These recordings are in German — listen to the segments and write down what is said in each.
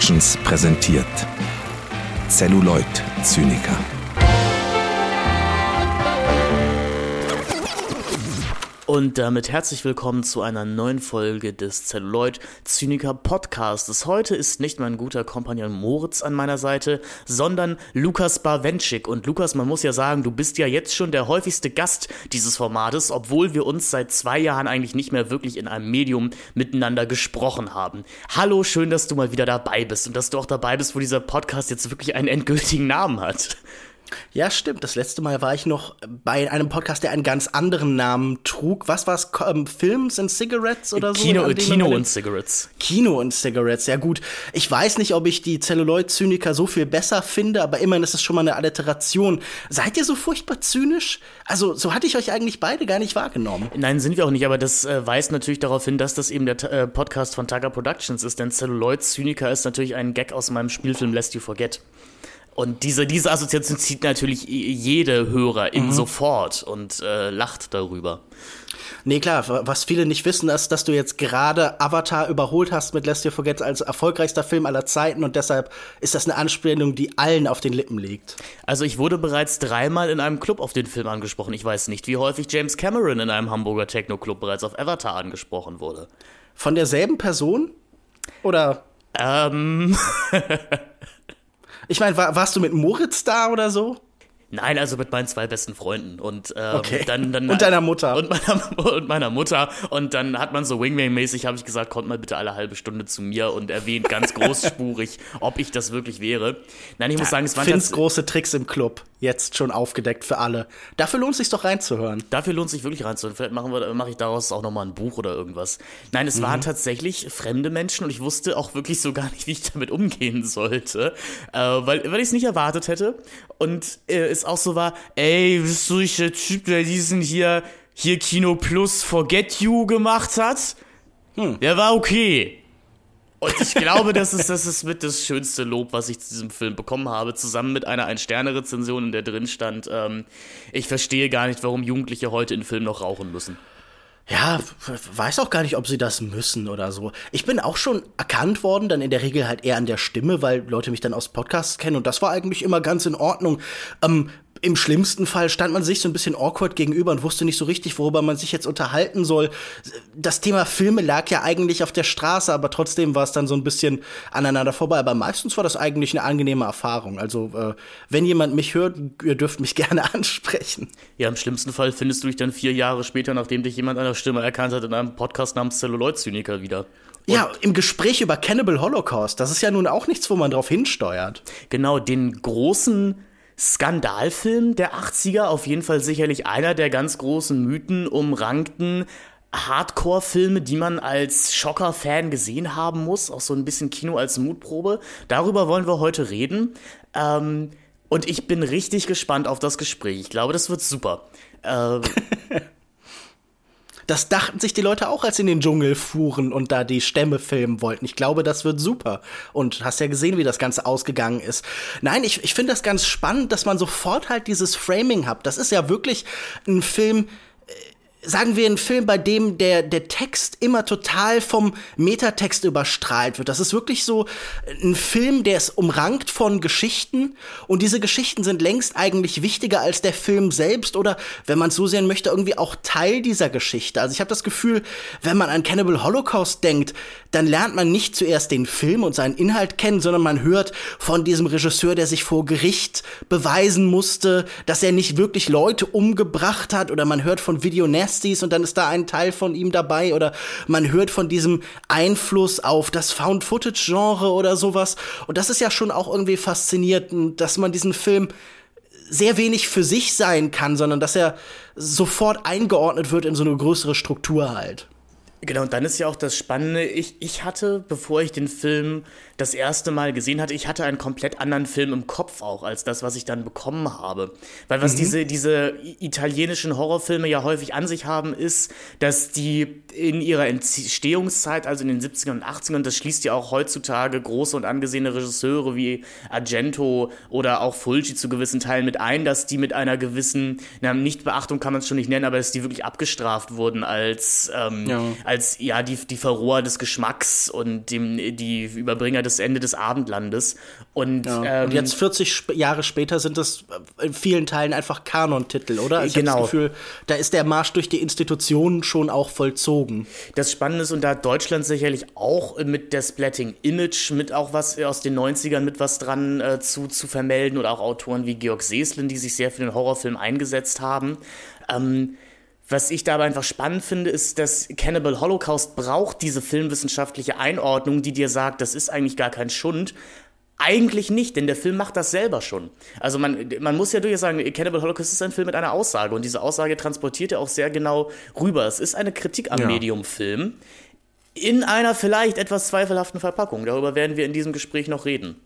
Productions präsentiert Celluloid Zyniker. Und damit herzlich willkommen zu einer neuen Folge des Celluloid Zyniker Podcasts. Heute ist nicht mein guter Kompagnon Moritz an meiner Seite, sondern Lukas Bawenschik. Und Lukas, man muss ja sagen, du bist ja jetzt schon der häufigste Gast dieses Formates, obwohl wir uns seit zwei Jahren eigentlich nicht mehr wirklich in einem Medium miteinander gesprochen haben. Hallo, schön, dass du mal wieder dabei bist und dass du auch dabei bist, wo dieser Podcast jetzt wirklich einen endgültigen Namen hat. Ja, stimmt. Das letzte Mal war ich noch bei einem Podcast, der einen ganz anderen Namen trug. Was war es? Ähm, Films and Cigarettes oder so? Kino, Kino und Cigarettes. Kino und Cigarettes, ja gut. Ich weiß nicht, ob ich die Celluloid-Zyniker so viel besser finde, aber immerhin ist es schon mal eine Alliteration. Seid ihr so furchtbar zynisch? Also, so hatte ich euch eigentlich beide gar nicht wahrgenommen. Nein, sind wir auch nicht, aber das äh, weist natürlich darauf hin, dass das eben der äh, Podcast von Taga Productions ist, denn Celluloid-Zyniker ist natürlich ein Gag aus meinem Spielfilm Lest You Forget. Und diese, diese Assoziation zieht natürlich jede Hörerin mhm. sofort und äh, lacht darüber. Nee, klar, was viele nicht wissen, ist, dass du jetzt gerade Avatar überholt hast mit Lest You Forget als erfolgreichster Film aller Zeiten und deshalb ist das eine Anspielung, die allen auf den Lippen liegt. Also ich wurde bereits dreimal in einem Club auf den Film angesprochen. Ich weiß nicht, wie häufig James Cameron in einem Hamburger Techno-Club bereits auf Avatar angesprochen wurde. Von derselben Person? Oder? Ähm. Ich meine, war, warst du mit Moritz da oder so? Nein, also mit meinen zwei besten Freunden und ähm, okay. dann, dann und deiner Mutter und meiner, und meiner Mutter und dann hat man so Wingman-mäßig habe ich gesagt, kommt mal bitte alle halbe Stunde zu mir und erwähnt ganz großspurig, ob ich das wirklich wäre. Nein, ich muss sagen, es waren ganz große Tricks im Club jetzt schon aufgedeckt für alle. Dafür lohnt es sich doch reinzuhören. Dafür lohnt es sich wirklich reinzuhören. Vielleicht machen wir, mache ich daraus auch noch mal ein Buch oder irgendwas. Nein, es mhm. waren tatsächlich fremde Menschen und ich wusste auch wirklich so gar nicht, wie ich damit umgehen sollte, äh, weil weil ich es nicht erwartet hätte und äh, es auch so war, ey, bist du nicht der Typ, der diesen hier hier Kino Plus Forget You gemacht hat? Hm. Der war okay. Und ich glaube, das ist, das ist mit das schönste Lob, was ich zu diesem Film bekommen habe, zusammen mit einer Ein-Sterne-Rezension, in der drin stand, ähm, ich verstehe gar nicht, warum Jugendliche heute in Filmen noch rauchen müssen. Ja, weiß auch gar nicht, ob sie das müssen oder so. Ich bin auch schon erkannt worden, dann in der Regel halt eher an der Stimme, weil Leute mich dann aus Podcasts kennen und das war eigentlich immer ganz in Ordnung. Ähm, im schlimmsten Fall stand man sich so ein bisschen awkward gegenüber und wusste nicht so richtig, worüber man sich jetzt unterhalten soll. Das Thema Filme lag ja eigentlich auf der Straße, aber trotzdem war es dann so ein bisschen aneinander vorbei. Aber meistens war das eigentlich eine angenehme Erfahrung. Also, äh, wenn jemand mich hört, ihr dürft mich gerne ansprechen. Ja, im schlimmsten Fall findest du dich dann vier Jahre später, nachdem dich jemand an der Stimme erkannt hat, in einem Podcast namens Celluloid-Zyniker wieder. Und ja, im Gespräch über Cannibal Holocaust. Das ist ja nun auch nichts, wo man drauf hinsteuert. Genau, den großen Skandalfilm der 80er, auf jeden Fall sicherlich einer der ganz großen Mythen umrankten Hardcore-Filme, die man als Schocker-Fan gesehen haben muss, auch so ein bisschen Kino als Mutprobe. Darüber wollen wir heute reden. Ähm, und ich bin richtig gespannt auf das Gespräch. Ich glaube, das wird super. Ähm, Das dachten sich die Leute auch, als sie in den Dschungel fuhren und da die Stämme filmen wollten. Ich glaube, das wird super. Und hast ja gesehen, wie das Ganze ausgegangen ist. Nein, ich, ich finde das ganz spannend, dass man sofort halt dieses Framing hat. Das ist ja wirklich ein Film, sagen wir, ein Film, bei dem der, der Text immer total vom Metatext überstrahlt wird. Das ist wirklich so ein Film, der ist umrankt von Geschichten und diese Geschichten sind längst eigentlich wichtiger als der Film selbst oder, wenn man es so sehen möchte, irgendwie auch Teil dieser Geschichte. Also ich habe das Gefühl, wenn man an Cannibal Holocaust denkt, dann lernt man nicht zuerst den Film und seinen Inhalt kennen, sondern man hört von diesem Regisseur, der sich vor Gericht beweisen musste, dass er nicht wirklich Leute umgebracht hat oder man hört von Video Nasties und dann ist da ein Teil von ihm dabei oder man hört von diesem Einfluss auf das Found-Footage-Genre oder sowas und das ist ja schon auch irgendwie faszinierend, dass man diesen Film sehr wenig für sich sein kann, sondern dass er sofort eingeordnet wird in so eine größere Struktur halt. Genau, und dann ist ja auch das Spannende, ich, ich hatte, bevor ich den Film das erste Mal gesehen hatte, ich hatte einen komplett anderen Film im Kopf auch, als das, was ich dann bekommen habe. Weil was mhm. diese, diese italienischen Horrorfilme ja häufig an sich haben, ist, dass die in ihrer Entstehungszeit, also in den 70ern und 80ern, das schließt ja auch heutzutage große und angesehene Regisseure wie Argento oder auch Fulci zu gewissen Teilen mit ein, dass die mit einer gewissen, na, Nichtbeachtung kann man es schon nicht nennen, aber dass die wirklich abgestraft wurden als, ähm, ja als ja die, die Verroher des Geschmacks und dem, die Überbringer des Ende des Abendlandes. Und, Ja. ähm, und jetzt 40 sp Jahre später sind das in vielen Teilen einfach Kanon-Titel, oder? Also ich Genau. das Gefühl, da ist der Marsch durch die Institutionen schon auch vollzogen. Das Spannende ist, und da hat Deutschland sicherlich auch mit der Splatting Image mit auch was aus den 90ern mit was dran äh, zu, zu vermelden oder auch Autoren wie Georg Seslin, die sich sehr für den Horrorfilm eingesetzt haben. Ähm, was ich dabei einfach spannend finde, ist, dass Cannibal Holocaust braucht diese filmwissenschaftliche Einordnung, die dir sagt, das ist eigentlich gar kein Schund. Eigentlich nicht, denn der Film macht das selber schon. Also man, man muss ja durchaus sagen, Cannibal Holocaust ist ein Film mit einer Aussage und diese Aussage transportiert er auch sehr genau rüber. Es ist eine Kritik am Ja. Medium-Film in einer vielleicht etwas zweifelhaften Verpackung. Darüber werden wir in diesem Gespräch noch reden.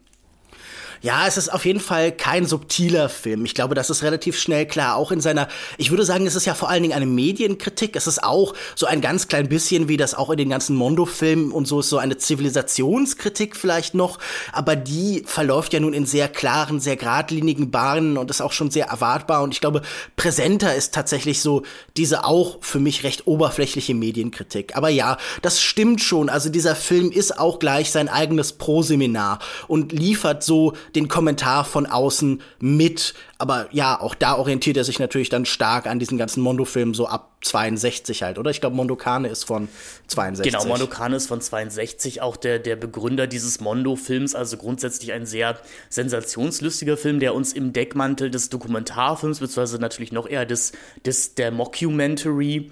Ja, es ist auf jeden Fall kein subtiler Film. Ich glaube, das ist relativ schnell klar. Auch in seiner, ich würde sagen, es ist ja vor allen Dingen eine Medienkritik. Es ist auch so ein ganz klein bisschen, wie das auch in den ganzen Mondo-Filmen und so ist, so eine Zivilisationskritik vielleicht noch. Aber die verläuft ja nun in sehr klaren, sehr geradlinigen Bahnen und ist auch schon sehr erwartbar. Und ich glaube, präsenter ist tatsächlich so diese auch für mich recht oberflächliche Medienkritik. Aber ja, das stimmt schon. Also dieser Film ist auch gleich sein eigenes Pro-Seminar und liefert so den Kommentar von außen mit. Aber ja, auch da orientiert er sich natürlich dann stark an diesen ganzen Mondo-Filmen so ab 62 halt, oder? Ich glaube, Mondokane ist von 62. Genau, Mondo Khan ist von 62 auch der, der Begründer dieses Mondo-Films, also grundsätzlich ein sehr sensationslustiger Film, der uns im Deckmantel des Dokumentarfilms, beziehungsweise natürlich noch eher des, des der Mockumentary,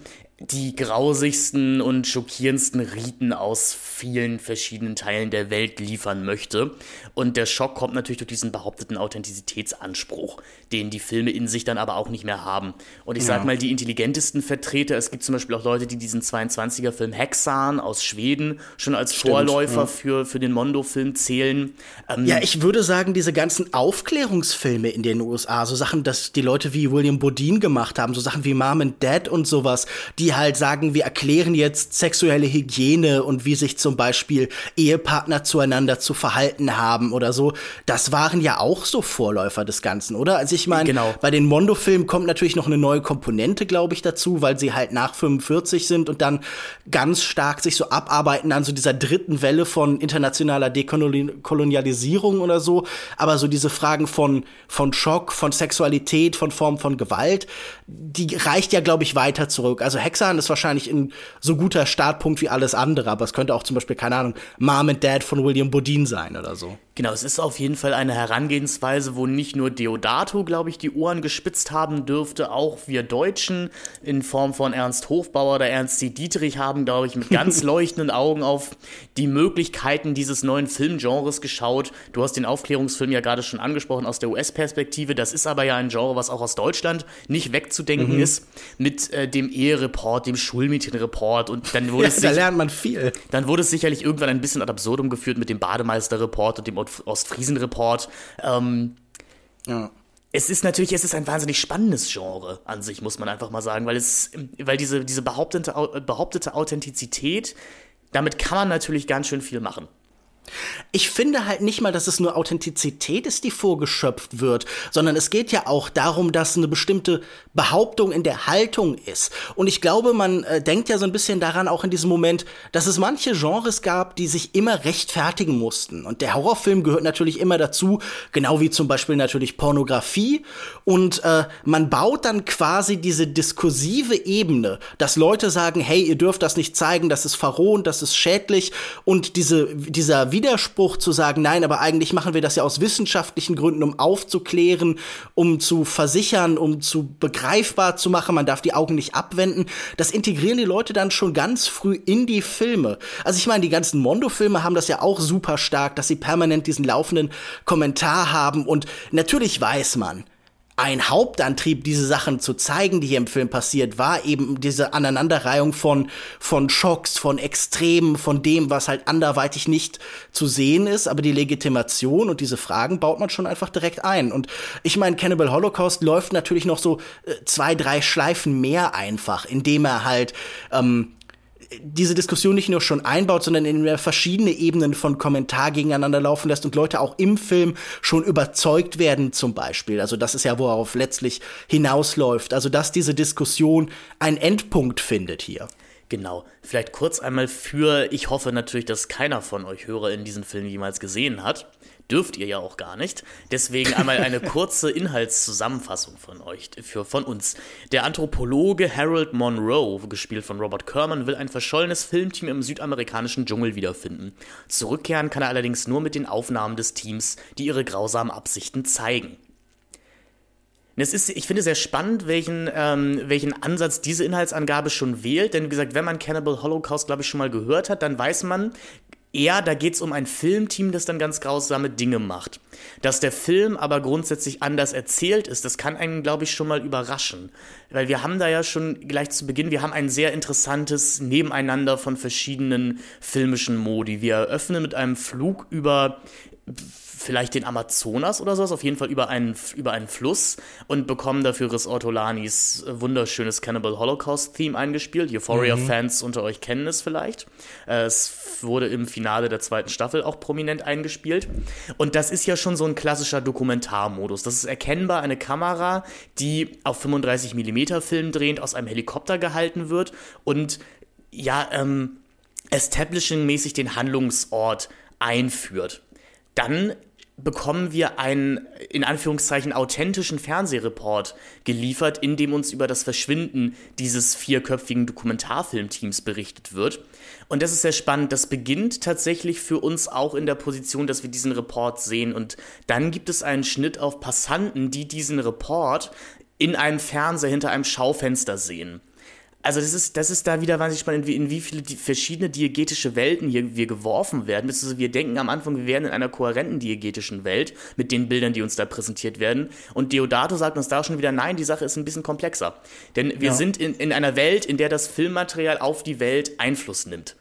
die grausigsten und schockierendsten Riten aus vielen verschiedenen Teilen der Welt liefern möchte. Und der Schock kommt natürlich durch diesen behaupteten Authentizitätsanspruch, den die Filme in sich dann aber auch nicht mehr haben. Und ich sag mal, die intelligentesten Vertreter, es gibt zum Beispiel auch Leute, die diesen 22er-Film Hexan aus Schweden schon als Vorläufer für, für den Mondo-Film zählen. Ähm, Ja, ich würde sagen, diese ganzen Aufklärungsfilme in den USA, so Sachen, dass die Leute wie William Bodine gemacht haben, so Sachen wie Mom and Dad und sowas, die halt sagen, wir erklären jetzt sexuelle Hygiene und wie sich zum Beispiel Ehepartner zueinander zu verhalten haben oder so, das waren ja auch so Vorläufer des Ganzen, oder? Also ich meine, Genau. bei den Mondo-Filmen kommt natürlich noch eine neue Komponente, glaube ich, dazu, weil sie halt nach 45 sind und dann ganz stark sich so abarbeiten an so dieser dritten Welle von internationaler Dekolonialisierung oder so. Aber so diese Fragen von, von Schock, von Sexualität, von Form von Gewalt, die reicht ja, glaube ich, weiter zurück. Also Hexan ist wahrscheinlich ein so guter Startpunkt wie alles andere, aber es könnte auch zum Beispiel, keine Ahnung, Mom and Dad von William Bodine sein oder so. Genau, es ist auf jeden Fall eine Herangehensweise, wo nicht nur Deodato, glaube ich, die Ohren gespitzt haben dürfte, auch wir Deutschen in Form von Ernst Hofbauer oder Ernst C. Dietrich haben, glaube ich, mit ganz leuchtenden Augen auf die Möglichkeiten dieses neuen Filmgenres geschaut. Du hast den Aufklärungsfilm ja gerade schon angesprochen aus der US-Perspektive. Das ist aber ja ein Genre, was auch aus Deutschland nicht wegzudenken ist, mit äh, dem Ehereport, dem Schulmädchenreport und dann wurde Ja, es da lernt man viel. dann wurde es sicherlich irgendwann ein bisschen ad absurdum geführt mit dem Bademeister-Report und dem Ostfriesen-Report. Ähm, Ja. es ist natürlich, es ist ein wahnsinnig spannendes Genre an sich, muss man einfach mal sagen, weil es, weil diese, diese behauptete, Au- behauptete Authentizität, damit kann man natürlich ganz schön viel machen. Ich finde halt nicht mal, dass es nur Authentizität ist, die vorgeschöpft wird, sondern es geht ja auch darum, dass eine bestimmte Behauptung in der Haltung ist. Und ich glaube, man äh, denkt ja so ein bisschen daran auch in diesem Moment, dass es manche Genres gab, die sich immer rechtfertigen mussten. Und der Horrorfilm gehört natürlich immer dazu, genau wie zum Beispiel natürlich Pornografie. Und äh, man baut dann quasi diese diskursive Ebene, dass Leute sagen, hey, ihr dürft das nicht zeigen, das ist verrohend, das ist schädlich. Und diese, dieser Widerspruch zu sagen, nein, aber eigentlich machen wir das ja aus wissenschaftlichen Gründen, um aufzuklären, um zu versichern, um zu begreifbar zu machen, man darf die Augen nicht abwenden. Das integrieren die Leute dann schon ganz früh in die Filme. Also ich meine, die ganzen Mondo-Filme haben das ja auch super stark, dass sie permanent diesen laufenden Kommentar haben. Und natürlich weiß man, ein Hauptantrieb, diese Sachen zu zeigen, die hier im Film passiert, war eben diese Aneinanderreihung von, von Schocks, von Extremen, von dem, was halt anderweitig nicht zu sehen ist. Aber die Legitimation und diese Fragen baut man schon einfach direkt ein. Und ich meine, Cannibal Holocaust läuft natürlich noch so äh, zwei, drei Schleifen mehr einfach, indem er halt ähm, diese Diskussion nicht nur schon einbaut, sondern in verschiedene Ebenen von Kommentar gegeneinander laufen lässt und Leute auch im Film schon überzeugt werden, zum Beispiel. Also das ist ja, worauf letztlich hinausläuft. Also dass diese Diskussion einen Endpunkt findet hier. Genau. Vielleicht kurz einmal für, ich hoffe natürlich, dass keiner von euch Hörer in diesen Film jemals gesehen hat. Dürft ihr ja auch gar nicht. Deswegen einmal eine kurze Inhaltszusammenfassung von euch, für, von uns. Der Anthropologe Harold Monroe, gespielt von Robert Kerman, will ein verschollenes Filmteam im südamerikanischen Dschungel wiederfinden. Zurückkehren kann er allerdings nur mit den Aufnahmen des Teams, die ihre grausamen Absichten zeigen. Es ist, ich finde sehr spannend, welchen, ähm, welchen Ansatz diese Inhaltsangabe schon wählt. Denn wie gesagt, wenn man Cannibal Holocaust, glaube ich, schon mal gehört hat, dann weiß man, eher, da geht es um ein Filmteam, das dann ganz grausame Dinge macht. Dass der Film aber grundsätzlich anders erzählt ist, das kann einen, glaube ich, schon mal überraschen. Weil wir haben da ja schon gleich zu Beginn, wir haben ein sehr interessantes Nebeneinander von verschiedenen filmischen Modi. Wir eröffnen mit einem Flug über vielleicht den Amazonas oder sowas, auf jeden Fall über einen, über einen Fluss und bekommen dafür Riz Ortolanis wunderschönes Cannibal Holocaust-Theme eingespielt. Euphoria-Fans mhm. unter euch kennen es vielleicht. Es wurde im Finale der zweiten Staffel auch prominent eingespielt. Und das ist ja schon so ein klassischer Dokumentarmodus. Das ist erkennbar eine Kamera, die auf 35 mm Film drehend aus einem Helikopter gehalten wird und ja, ähm, establishing-mäßig den Handlungsort einführt. Dann bekommen wir einen, in Anführungszeichen, authentischen Fernsehreport geliefert, in dem uns über das Verschwinden dieses vierköpfigen Dokumentarfilmteams berichtet wird. Und das ist sehr spannend. Das beginnt tatsächlich für uns auch in der Position, dass wir diesen Report sehen. Und dann gibt es einen Schnitt auf Passanten, die diesen Report in einem Fernseher hinter einem Schaufenster sehen. Also das ist, das ist da wieder wahnsinnig spannend, in wie, in wie viele verschiedene diegetische Welten hier wir geworfen werden. Wir denken am Anfang, wir wären in einer kohärenten diegetischen Welt mit den Bildern, die uns da präsentiert werden. Und Deodato sagt uns da schon wieder, nein, die Sache ist ein bisschen komplexer. Denn wir ja. sind in, in einer Welt, in der das Filmmaterial auf die Welt Einfluss nimmt.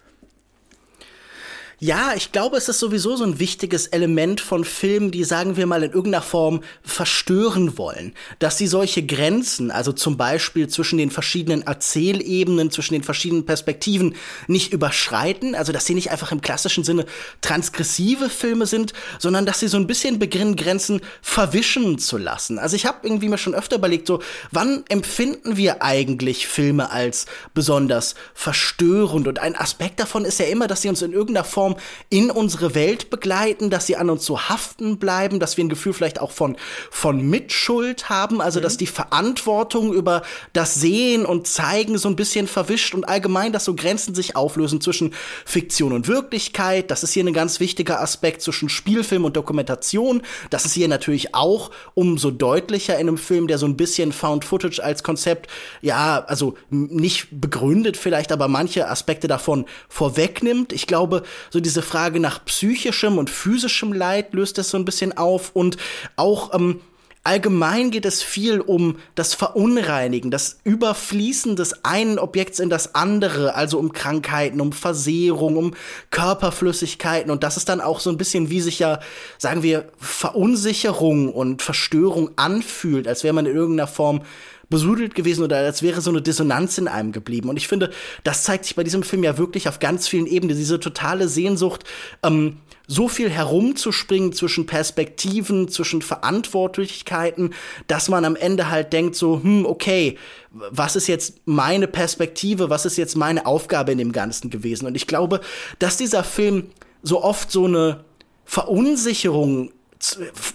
Ja, ich glaube, es ist sowieso so ein wichtiges Element von Filmen, die, sagen wir mal, in irgendeiner Form verstören wollen. Dass sie solche Grenzen, also zum Beispiel zwischen den verschiedenen Erzählebenen, zwischen den verschiedenen Perspektiven, nicht überschreiten. Also, dass sie nicht einfach im klassischen Sinne transgressive Filme sind, sondern dass sie so ein bisschen beginnen, Grenzen verwischen zu lassen. Also, ich habe irgendwie mir schon öfter überlegt, so, wann empfinden wir eigentlich Filme als besonders verstörend? Und ein Aspekt davon ist ja immer, dass sie uns in irgendeiner Form Form in unsere Welt begleiten, dass sie an uns so haften bleiben, dass wir ein Gefühl vielleicht auch von, von Mitschuld haben, also mhm. dass die Verantwortung über das Sehen und Zeigen so ein bisschen verwischt und allgemein, dass so Grenzen sich auflösen zwischen Fiktion und Wirklichkeit. Das ist hier ein ganz wichtiger Aspekt zwischen Spielfilm und Dokumentation. Das ist hier natürlich auch umso deutlicher in einem Film, der so ein bisschen Found Footage als Konzept, ja, also nicht begründet vielleicht, aber manche Aspekte davon vorwegnimmt. Ich glaube, so diese Frage nach psychischem und physischem Leid löst es so ein bisschen auf und auch ähm, Allgemein geht es viel um das Verunreinigen, das Überfließen des einen Objekts in das andere, also um Krankheiten, um Versehrung, um Körperflüssigkeiten. Und das ist dann auch so ein bisschen, wie sich ja, sagen wir, Verunsicherung und Verstörung anfühlt, als wäre man in irgendeiner Form besudelt gewesen oder als wäre so eine Dissonanz in einem geblieben. Und ich finde, das zeigt sich bei diesem Film ja wirklich auf ganz vielen Ebenen. Diese totale Sehnsucht, ähm, so viel herumzuspringen zwischen Perspektiven, zwischen Verantwortlichkeiten, dass man am Ende halt denkt so, hm, okay, was ist jetzt meine Perspektive, was ist jetzt meine Aufgabe in dem Ganzen gewesen? Und ich glaube, dass dieser Film so oft so eine Verunsicherung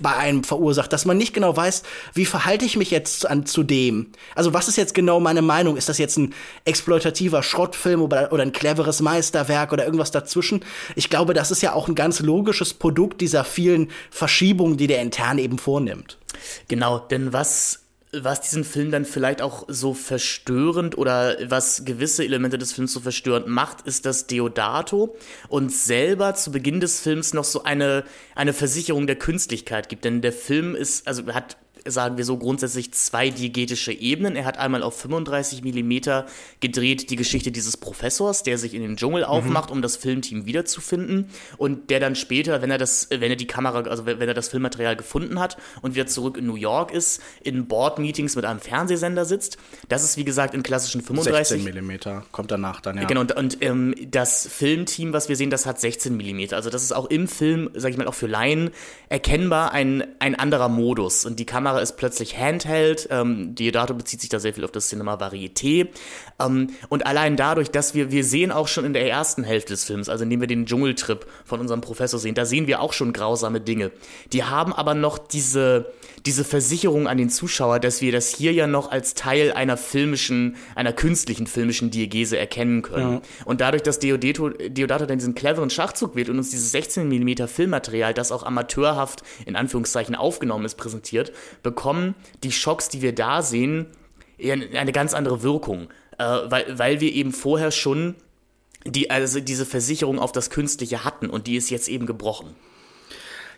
bei einem verursacht, dass man nicht genau weiß, wie verhalte ich mich jetzt an, zu dem. Also was ist jetzt genau meine Meinung? Ist das jetzt ein exploitativer Schrottfilm oder, oder ein cleveres Meisterwerk oder irgendwas dazwischen? Ich glaube, das ist ja auch ein ganz logisches Produkt dieser vielen Verschiebungen, die der intern eben vornimmt. Genau, denn was was diesen Film dann vielleicht auch so verstörend oder was gewisse Elemente des Films so verstörend macht, ist, dass Deodato uns selber zu Beginn des Films noch so eine, eine Versicherung der Künstlichkeit gibt. Denn der Film ist, also hat sagen wir so, grundsätzlich zwei diegetische Ebenen. Er hat einmal auf 35 Millimeter gedreht die Geschichte dieses Professors, der sich in den Dschungel mhm. aufmacht, um das Filmteam wiederzufinden und der dann später, wenn er das, wenn er die Kamera, also wenn er das Filmmaterial gefunden hat und wieder zurück in New York ist, in Board-Meetings mit einem Fernsehsender sitzt. Das ist wie gesagt in klassischen 35 16 Millimeter kommt danach dann ja. Genau und, und ähm, das Filmteam, was wir sehen, das hat 16 Millimeter. Also das ist auch im Film, sag ich mal, auch für Laien erkennbar ein ein anderer Modus und die Kamera Kamera ist plötzlich Handheld. Ähm, Diodato bezieht sich da sehr viel auf das Cinema Varieté. Ähm, und allein dadurch, dass wir, wir sehen auch schon in der ersten Hälfte des Films, also indem wir den Dschungeltrip von unserem Professor sehen, da sehen wir auch schon grausame Dinge. Die haben aber noch diese, diese Versicherung an den Zuschauer, dass wir das hier ja noch als Teil einer filmischen, einer künstlichen filmischen Diegese erkennen können. Ja. Und dadurch, dass Deodato, Deodato dann diesen cleveren Schachzug wird und uns dieses 16 mm Filmmaterial, das auch amateurhaft in Anführungszeichen aufgenommen ist, präsentiert, bekommen die Schocks, die wir da sehen, eine ganz andere Wirkung äh, weil, weil wir eben vorher schon die, also diese Versicherung auf das Künstliche hatten und die ist jetzt eben gebrochen.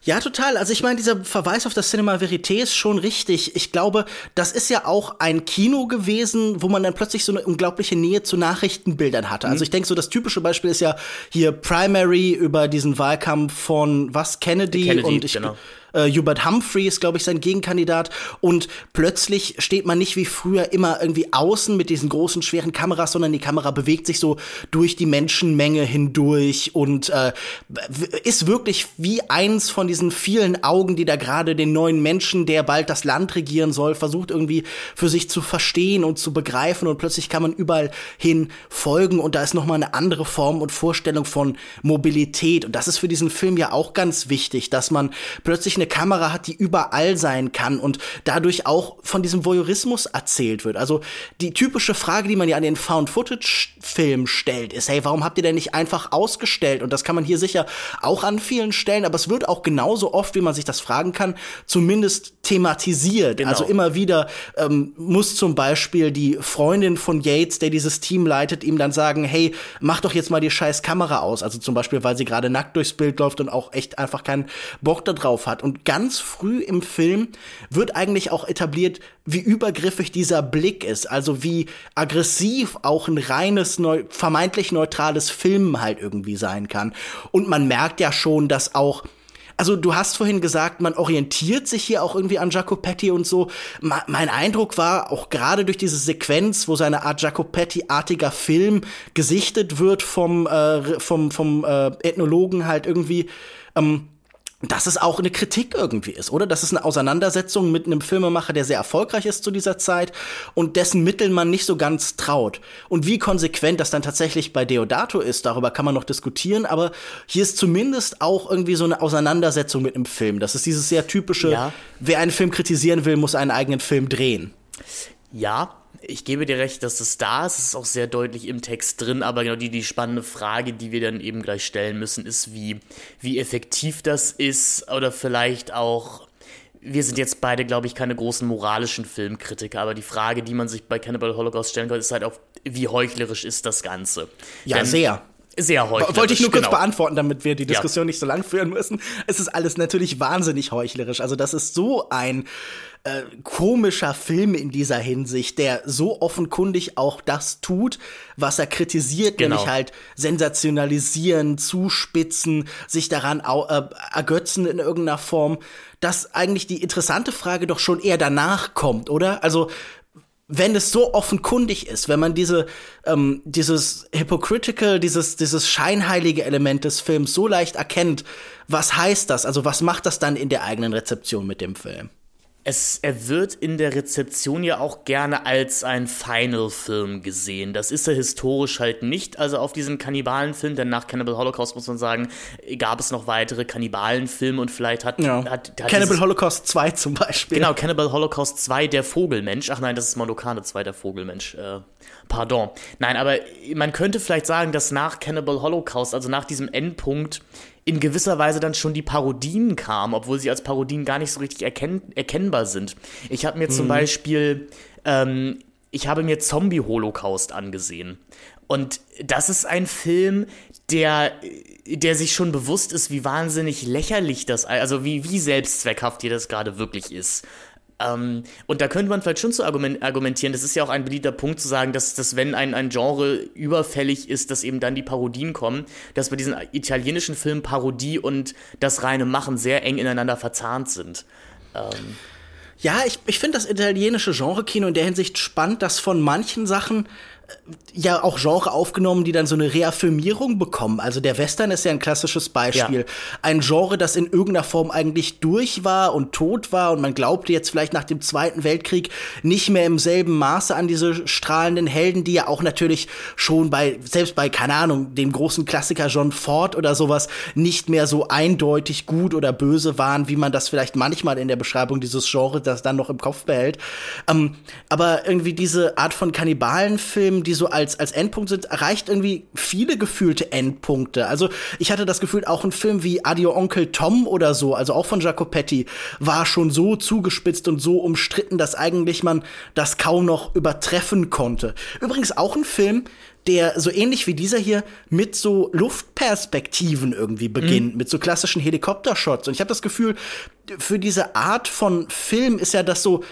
Ja, total. Also ich meine, dieser Verweis auf das Cinema Verité ist schon richtig. Ich glaube, das ist ja auch ein Kino gewesen, wo man dann plötzlich so eine unglaubliche Nähe zu Nachrichtenbildern hatte. Also mhm. Also ich denke, so das typische Beispiel ist ja hier Primary über diesen Wahlkampf von was Kennedy, Kennedy und ich genau. Äh, Hubert Humphrey ist, glaube ich, sein Gegenkandidat. Und plötzlich steht man nicht wie früher immer irgendwie außen mit diesen großen, schweren Kameras, sondern die Kamera bewegt sich so durch die Menschenmenge hindurch und äh, ist wirklich wie eins von diesen vielen Augen, die da gerade den neuen Menschen, der bald das Land regieren soll, versucht irgendwie für sich zu verstehen und zu begreifen. Und plötzlich kann man überall hin folgen und da ist nochmal eine andere Form und Vorstellung von Mobilität. Und das ist für diesen Film ja auch ganz wichtig, dass man plötzlich eine Kamera hat, die überall sein kann und dadurch auch von diesem Voyeurismus erzählt wird. Also die typische Frage, die man ja an den Found-Footage-Film stellt, ist, hey, warum habt ihr denn nicht einfach ausgestellt? Und das kann man hier sicher auch an vielen Stellen, aber es wird auch genauso oft, wie man sich das fragen kann, zumindest thematisiert. Genau. Also immer wieder ähm, muss zum Beispiel die Freundin von Yates, der dieses Team leitet, ihm dann sagen, hey, mach doch jetzt mal die scheiß Kamera aus. Also zum Beispiel, weil sie gerade nackt durchs Bild läuft und auch echt einfach keinen Bock da drauf hat. Und ganz früh im Film wird eigentlich auch etabliert, wie übergriffig dieser Blick ist. Also wie aggressiv auch ein reines, neu vermeintlich neutrales Filmen halt irgendwie sein kann. Und man merkt ja schon, dass auch also du hast vorhin gesagt, man orientiert sich hier auch irgendwie an Jacopetti und so. Ma mein Eindruck war auch gerade durch diese Sequenz, wo seine Art Jacopetti-artiger Film gesichtet wird vom äh, vom vom äh, Ethnologen halt irgendwie. Ähm, dass es auch eine Kritik irgendwie ist, oder? Dass es eine Auseinandersetzung mit einem Filmemacher, der sehr erfolgreich ist zu dieser Zeit und dessen Mitteln man nicht so ganz traut. Und wie konsequent das dann tatsächlich bei Deodato ist, darüber kann man noch diskutieren, aber hier ist zumindest auch irgendwie so eine Auseinandersetzung mit einem Film. Das ist dieses sehr typische, ja. wer einen Film kritisieren will, muss einen eigenen Film drehen. Ja, ich gebe dir recht, dass es da ist. Es ist auch sehr deutlich im Text drin, aber genau die, die spannende Frage, die wir dann eben gleich stellen müssen, ist, wie, wie effektiv das ist oder vielleicht auch. Wir sind jetzt beide, glaube ich, keine großen moralischen Filmkritiker, aber die Frage, die man sich bei Cannibal Holocaust stellen kann, ist halt auch, wie heuchlerisch ist das Ganze? Ja, Denn, sehr sehr heuchlerisch. Wollte ich nur kurz genau. beantworten, damit wir die Diskussion ja. nicht so lang führen müssen. Es ist alles natürlich wahnsinnig heuchlerisch. Also das ist so ein äh, komischer Film in dieser Hinsicht, der so offenkundig auch das tut, was er kritisiert, genau. nämlich halt sensationalisieren, zuspitzen, sich daran äh, ergötzen in irgendeiner Form, dass eigentlich die interessante Frage doch schon eher danach kommt, oder? Also wenn es so offenkundig ist, wenn man diese, ähm, dieses hypocritical, dieses, dieses scheinheilige Element des Films so leicht erkennt, was heißt das? Also was macht das dann in der eigenen Rezeption mit dem Film? Es, er wird in der Rezeption ja auch gerne als ein Final-Film gesehen. Das ist er historisch halt nicht. Also auf diesen Kannibalenfilm, denn nach Cannibal Holocaust muss man sagen, gab es noch weitere Kannibalenfilme und vielleicht hat, ja. hat, hat Cannibal Holocaust 2 zum Beispiel. Genau, Cannibal Holocaust 2, der Vogelmensch. Ach nein, das ist Molokane 2, der Vogelmensch. Äh, pardon. Nein, aber man könnte vielleicht sagen, dass nach Cannibal Holocaust, also nach diesem Endpunkt, in gewisser Weise dann schon die Parodien kamen, obwohl sie als Parodien gar nicht so richtig erkenn erkennbar sind. Ich habe mir mhm. zum Beispiel, ähm, ich habe mir Zombie Holocaust angesehen. Und das ist ein Film, der, der sich schon bewusst ist, wie wahnsinnig lächerlich das, also wie, wie selbstzweckhaft hier das gerade wirklich ist. Ähm, und da könnte man vielleicht schon zu argumentieren, das ist ja auch ein beliebter Punkt zu sagen, dass, dass wenn ein, ein Genre überfällig ist, dass eben dann die Parodien kommen, dass bei diesen italienischen Filmen Parodie und das reine Machen sehr eng ineinander verzahnt sind. Ähm. Ja, ich, ich finde das italienische Genre-Kino in der Hinsicht spannend, dass von manchen Sachen ja auch Genre aufgenommen, die dann so eine Reaffirmierung bekommen. Also der Western ist ja ein klassisches Beispiel. Ja. Ein Genre, das in irgendeiner Form eigentlich durch war und tot war und man glaubte jetzt vielleicht nach dem Zweiten Weltkrieg nicht mehr im selben Maße an diese strahlenden Helden, die ja auch natürlich schon bei, selbst bei, keine Ahnung, dem großen Klassiker John Ford oder sowas nicht mehr so eindeutig gut oder böse waren, wie man das vielleicht manchmal in der Beschreibung dieses Genres das dann noch im Kopf behält. Ähm, aber irgendwie diese Art von Kannibalenfilm, die so als, als Endpunkt sind, erreicht irgendwie viele gefühlte Endpunkte. Also ich hatte das Gefühl, auch ein Film wie Adio Onkel Tom oder so, also auch von Jacopetti, war schon so zugespitzt und so umstritten, dass eigentlich man das kaum noch übertreffen konnte. Übrigens auch ein Film, der so ähnlich wie dieser hier mit so Luftperspektiven irgendwie beginnt, mhm. mit so klassischen Helikoptershots. Und ich habe das Gefühl, für diese Art von Film ist ja das so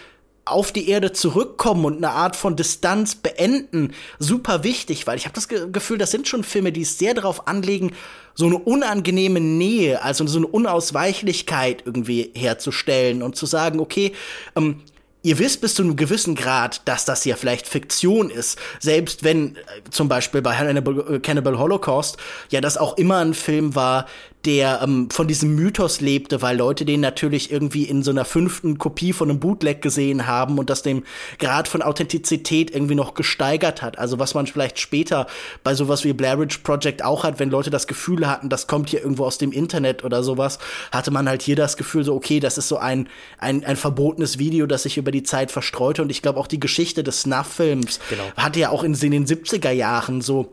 auf die Erde zurückkommen und eine Art von Distanz beenden super wichtig, weil ich habe das Ge Gefühl, das sind schon Filme, die es sehr darauf anlegen, so eine unangenehme Nähe, also so eine Unausweichlichkeit irgendwie herzustellen und zu sagen, okay, ähm, ihr wisst bis zu einem gewissen Grad, dass das ja vielleicht Fiktion ist. Selbst wenn äh, zum Beispiel bei äh, Cannibal Holocaust ja das auch immer ein Film war, der ähm, von diesem Mythos lebte, weil Leute den natürlich irgendwie in so einer fünften Kopie von einem Bootleg gesehen haben und das dem Grad von Authentizität irgendwie noch gesteigert hat. Also was man vielleicht später bei sowas wie Blair Witch Project auch hat, wenn Leute das Gefühl hatten, das kommt hier irgendwo aus dem Internet oder sowas, hatte man halt hier das Gefühl so, okay, das ist so ein, ein, ein verbotenes Video, das sich über die Zeit verstreute und ich glaube auch die Geschichte des Snuff-Films genau. hatte ja auch in, in den 70er Jahren so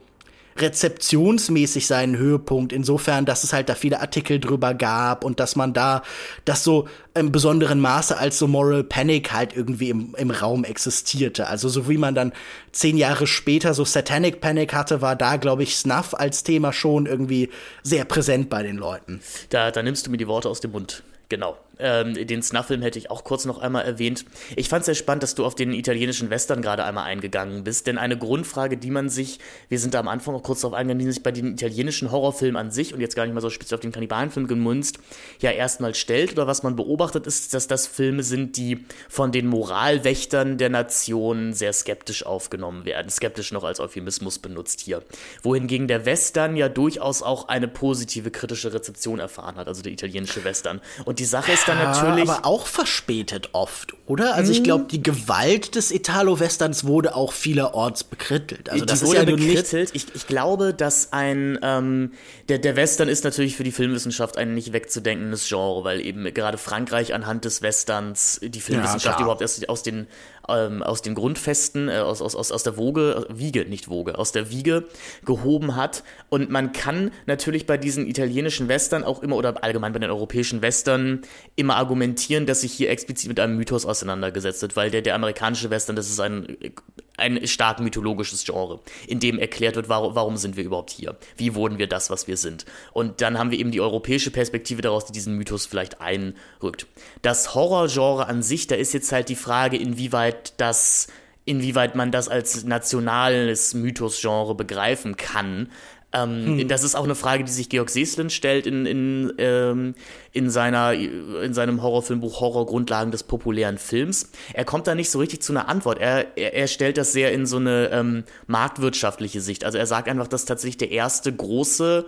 rezeptionsmäßig seinen Höhepunkt, insofern, dass es halt da viele Artikel drüber gab und dass man da das so im besonderen Maße als so Moral Panic halt irgendwie im, im Raum existierte. Also so wie man dann zehn Jahre später so Satanic Panic hatte, war da, glaube ich, Snuff als Thema schon irgendwie sehr präsent bei den Leuten. Da, da nimmst du mir die Worte aus dem Mund. Genau. Ähm, den Snuff-Film hätte ich auch kurz noch einmal erwähnt. Ich fand es sehr spannend, dass du auf den italienischen Western gerade einmal eingegangen bist, denn eine Grundfrage, die man sich, wir sind da am Anfang auch kurz darauf eingegangen, die sich bei den italienischen Horrorfilmen an sich und jetzt gar nicht mal so speziell auf den Kannibalenfilm gemünzt, ja erstmal stellt oder was man beobachtet, ist, dass das Filme sind, die von den Moralwächtern der Nation sehr skeptisch aufgenommen werden. Skeptisch noch als Euphemismus benutzt hier. Wohingegen der Western ja durchaus auch eine positive kritische Rezeption erfahren hat, also der italienische Western. Und die Sache ist ist dann natürlich. Aber auch verspätet oft, oder? Also ich mhm. glaube, die Gewalt des Italo-Westerns wurde auch vielerorts bekrittelt. Also das die ist ja bekrittelt. Ich, ich glaube, dass ein ähm, der, der Western ist natürlich für die Filmwissenschaft ein nicht wegzudenkendes Genre, weil eben gerade Frankreich anhand des Westerns die Filmwissenschaft ja, überhaupt erst aus den ähm, aus den Grundfesten, äh, aus, aus, aus, der Woge, Wiege, nicht Woge, aus der Wiege gehoben hat. Und man kann natürlich bei diesen italienischen Western auch immer, oder allgemein bei den europäischen Western, immer argumentieren, dass sich hier explizit mit einem Mythos auseinandergesetzt wird, weil der, der amerikanische Western, das ist ein ein stark mythologisches Genre, in dem erklärt wird, warum, warum sind wir überhaupt hier? Wie wurden wir das, was wir sind? Und dann haben wir eben die europäische Perspektive daraus, die diesen Mythos vielleicht einrückt. Das Horrorgenre an sich, da ist jetzt halt die Frage, inwieweit das inwieweit man das als nationales Mythosgenre begreifen kann. Ähm, hm. Das ist auch eine Frage, die sich Georg Seslin stellt in, in, ähm, in, seiner, in seinem Horrorfilmbuch Horror Grundlagen des populären Films. Er kommt da nicht so richtig zu einer Antwort. Er, er, er stellt das sehr in so eine ähm, marktwirtschaftliche Sicht. Also er sagt einfach, dass tatsächlich der erste große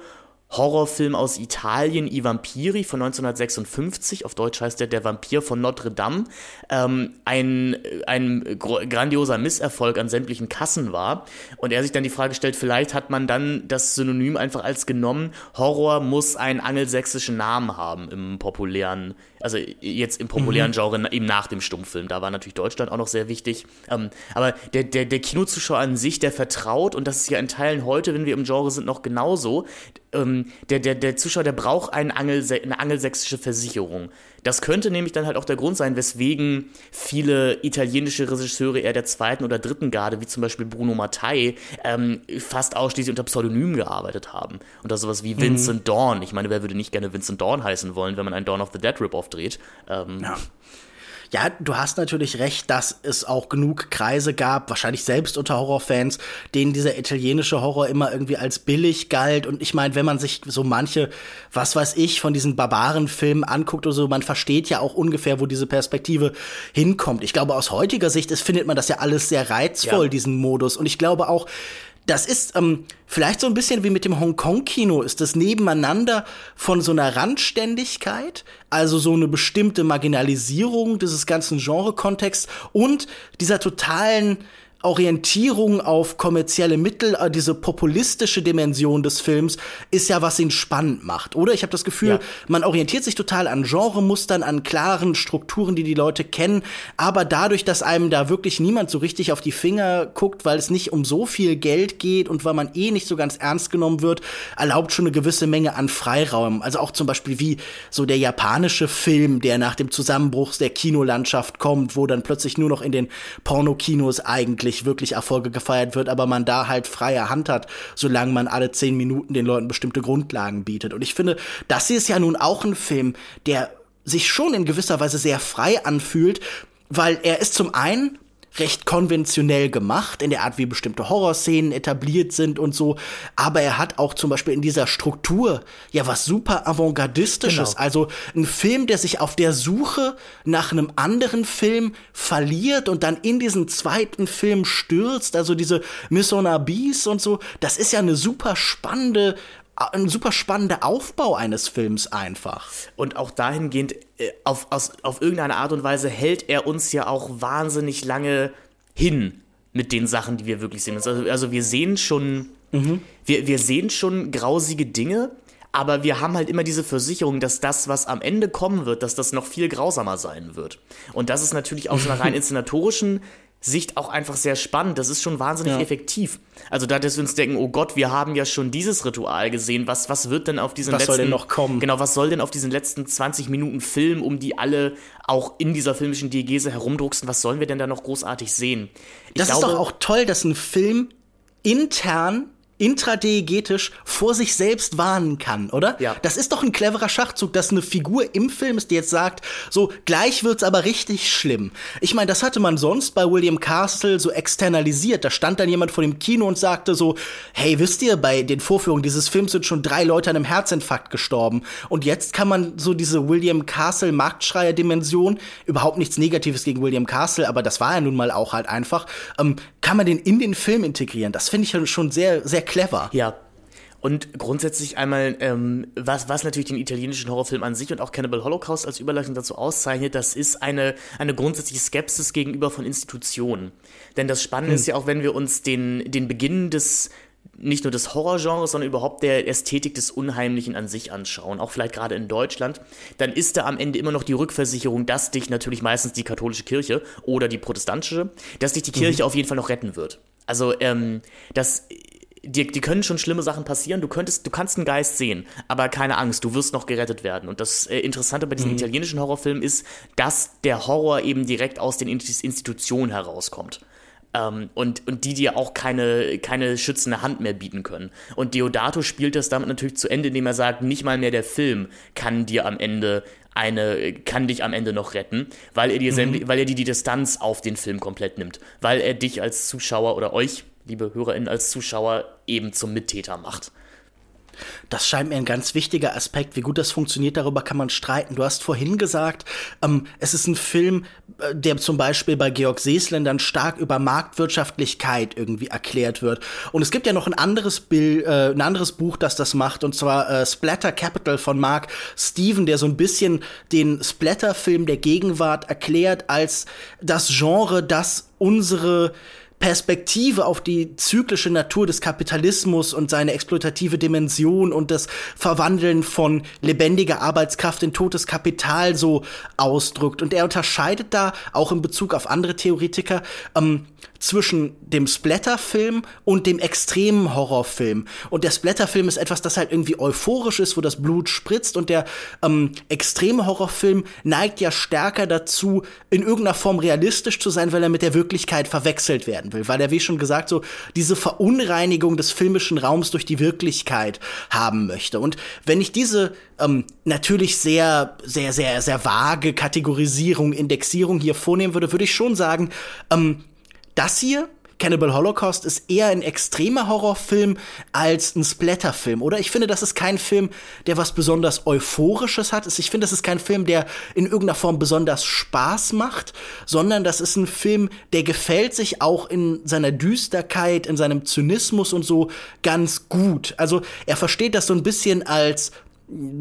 Horrorfilm aus Italien, I Vampiri von 1956, auf Deutsch heißt der Der Vampir von Notre Dame, ähm, ein, ein grandioser Misserfolg an sämtlichen Kassen war. Und er sich dann die Frage stellt, vielleicht hat man dann das Synonym einfach als genommen, Horror muss einen angelsächsischen Namen haben im populären, also jetzt im populären mhm. Genre, eben nach dem Stummfilm. Da war natürlich Deutschland auch noch sehr wichtig. Ähm, aber der, der, der Kinozuschauer an sich, der vertraut, und das ist ja in Teilen heute, wenn wir im Genre sind, noch genauso, ähm, der, der, der Zuschauer, der braucht ein Angelse eine angelsächsische Versicherung. Das könnte nämlich dann halt auch der Grund sein, weswegen viele italienische Regisseure eher der zweiten oder dritten Garde, wie zum Beispiel Bruno Mattei, ähm, fast ausschließlich unter Pseudonymen gearbeitet haben. Unter sowas wie Vincent mhm. Dawn. Ich meine, wer würde nicht gerne Vincent Dawn heißen wollen, wenn man ein Dawn of the Dead Rip-Off dreht? Ähm, ja. Ja, du hast natürlich recht, dass es auch genug Kreise gab, wahrscheinlich selbst unter Horrorfans, denen dieser italienische Horror immer irgendwie als billig galt. Und ich meine, wenn man sich so manche, was weiß ich, von diesen Barbarenfilmen anguckt oder so, man versteht ja auch ungefähr, wo diese Perspektive hinkommt. Ich glaube, aus heutiger Sicht ist, findet man das ja alles sehr reizvoll, ja. diesen Modus. Und ich glaube auch, das ist ähm, vielleicht so ein bisschen wie mit dem Hongkong-Kino, ist das Nebeneinander von so einer Randständigkeit, also so eine bestimmte Marginalisierung dieses ganzen Genre-Kontexts und dieser totalen Orientierung auf kommerzielle Mittel, äh, diese populistische Dimension des Films ist ja, was ihn spannend macht, oder? Ich habe das Gefühl, ja. man orientiert sich total an Genremustern, an klaren Strukturen, die die Leute kennen, aber dadurch, dass einem da wirklich niemand so richtig auf die Finger guckt, weil es nicht um so viel Geld geht und weil man eh nicht so ganz ernst genommen wird, erlaubt schon eine gewisse Menge an Freiraum. Also auch zum Beispiel wie so der japanische Film, der nach dem Zusammenbruch der Kinolandschaft kommt, wo dann plötzlich nur noch in den Pornokinos eigentlich wirklich, wirklich Erfolge gefeiert wird, aber man da halt freie Hand hat, solange man alle zehn Minuten den Leuten bestimmte Grundlagen bietet. Und ich finde, das hier ist ja nun auch ein Film, der sich schon in gewisser Weise sehr frei anfühlt, weil er ist zum einen recht konventionell gemacht, in der Art, wie bestimmte Horrorszenen etabliert sind und so. Aber er hat auch zum Beispiel in dieser Struktur ja was super Avantgardistisches. Genau. Also ein Film, der sich auf der Suche nach einem anderen Film verliert und dann in diesen zweiten Film stürzt. Also diese Mission Abyss und so. Das ist ja eine super spannende ein super spannender Aufbau eines Films einfach. Und auch dahingehend, äh, auf, aus, auf irgendeine Art und Weise hält er uns ja auch wahnsinnig lange hin mit den Sachen, die wir wirklich sehen. Also, also wir sehen schon, mhm. wir, wir sehen schon grausige Dinge, aber wir haben halt immer diese Versicherung, dass das, was am Ende kommen wird, dass das noch viel grausamer sein wird. Und das ist natürlich aus einer rein inszenatorischen Sicht auch einfach sehr spannend. Das ist schon wahnsinnig ja. effektiv. Also da, dass wir uns denken, oh Gott, wir haben ja schon dieses Ritual gesehen. Was, was wird denn auf diesen was letzten... Was soll denn noch kommen? Genau, was soll denn auf diesen letzten 20 Minuten Film, um die alle auch in dieser filmischen Diegese herumdrucksen, was sollen wir denn da noch großartig sehen? Ich das glaube, ist doch auch toll, dass ein Film intern intradiegetisch vor sich selbst warnen kann, oder? Ja. Das ist doch ein cleverer Schachzug, dass eine Figur im Film ist, die jetzt sagt, so, gleich wird's aber richtig schlimm. Ich meine, das hatte man sonst bei William Castle so externalisiert. Da stand dann jemand vor dem Kino und sagte so, hey, wisst ihr, bei den Vorführungen dieses Films sind schon drei Leute an einem Herzinfarkt gestorben. Und jetzt kann man so diese William Castle Marktschreier-Dimension, überhaupt nichts Negatives gegen William Castle, aber das war ja nun mal auch halt einfach, ähm, kann man den in den Film integrieren. Das finde ich schon sehr, sehr clever. Ja. Und grundsätzlich einmal, ähm, was, was natürlich den italienischen Horrorfilm an sich und auch Cannibal Holocaust als Überleitung dazu auszeichnet, das ist eine, eine grundsätzliche Skepsis gegenüber von Institutionen. Denn das Spannende hm. ist ja auch, wenn wir uns den, den Beginn des, nicht nur des Horrorgenres, sondern überhaupt der Ästhetik des Unheimlichen an sich anschauen, auch vielleicht gerade in Deutschland, dann ist da am Ende immer noch die Rückversicherung, dass dich natürlich meistens die katholische Kirche oder die protestantische, dass dich die Kirche mhm. auf jeden Fall noch retten wird. Also ähm, das dir, dir können schon schlimme Sachen passieren. Du könntest, du kannst einen Geist sehen, aber keine Angst, du wirst noch gerettet werden. Und das äh, Interessante bei diesen mhm. italienischen Horrorfilmen ist, dass der Horror eben direkt aus den Institutionen herauskommt. Ähm, und, und die dir auch keine, keine schützende Hand mehr bieten können. Und Deodato spielt das damit natürlich zu Ende, indem er sagt, nicht mal mehr der Film kann dir am Ende eine, kann dich am Ende noch retten, weil er dir, mhm. weil er dir die Distanz auf den Film komplett nimmt. Weil er dich als Zuschauer oder euch liebe HörerInnen als Zuschauer, eben zum Mittäter macht. Das scheint mir ein ganz wichtiger Aspekt. Wie gut das funktioniert, darüber kann man streiten. Du hast vorhin gesagt, ähm, es ist ein Film, äh, der zum Beispiel bei Georg Seeslen dann stark über Marktwirtschaftlichkeit irgendwie erklärt wird. Und es gibt ja noch ein anderes, Bild, äh, ein anderes Buch, das das macht, und zwar äh, Splatter Capital von Mark Steven, der so ein bisschen den Splatter-Film der Gegenwart erklärt als das Genre, das unsere Perspektive auf die zyklische Natur des Kapitalismus und seine exploitative Dimension und das Verwandeln von lebendiger Arbeitskraft in totes Kapital so ausdrückt. Und er unterscheidet da auch in Bezug auf andere Theoretiker ähm, zwischen dem Splatterfilm und dem extremen Horrorfilm. Und der Splatterfilm ist etwas, das halt irgendwie euphorisch ist, wo das Blut spritzt. Und der ähm, extreme Horrorfilm neigt ja stärker dazu, in irgendeiner Form realistisch zu sein, weil er mit der Wirklichkeit verwechselt werden werden will, weil er, wie schon gesagt, so diese Verunreinigung des filmischen Raums durch die Wirklichkeit haben möchte. Und wenn ich diese ähm, natürlich sehr, sehr, sehr, sehr vage Kategorisierung, Indexierung hier vornehmen würde, würde ich schon sagen, ähm, das hier Cannibal Holocaust ist eher ein extremer Horrorfilm als ein Splatterfilm, oder? Ich finde, das ist kein Film, der was besonders Euphorisches hat. Ich finde, das ist kein Film, der in irgendeiner Form besonders Spaß macht, sondern das ist ein Film, der gefällt sich auch in seiner Düsterkeit, in seinem Zynismus und so ganz gut. Also er versteht das so ein bisschen als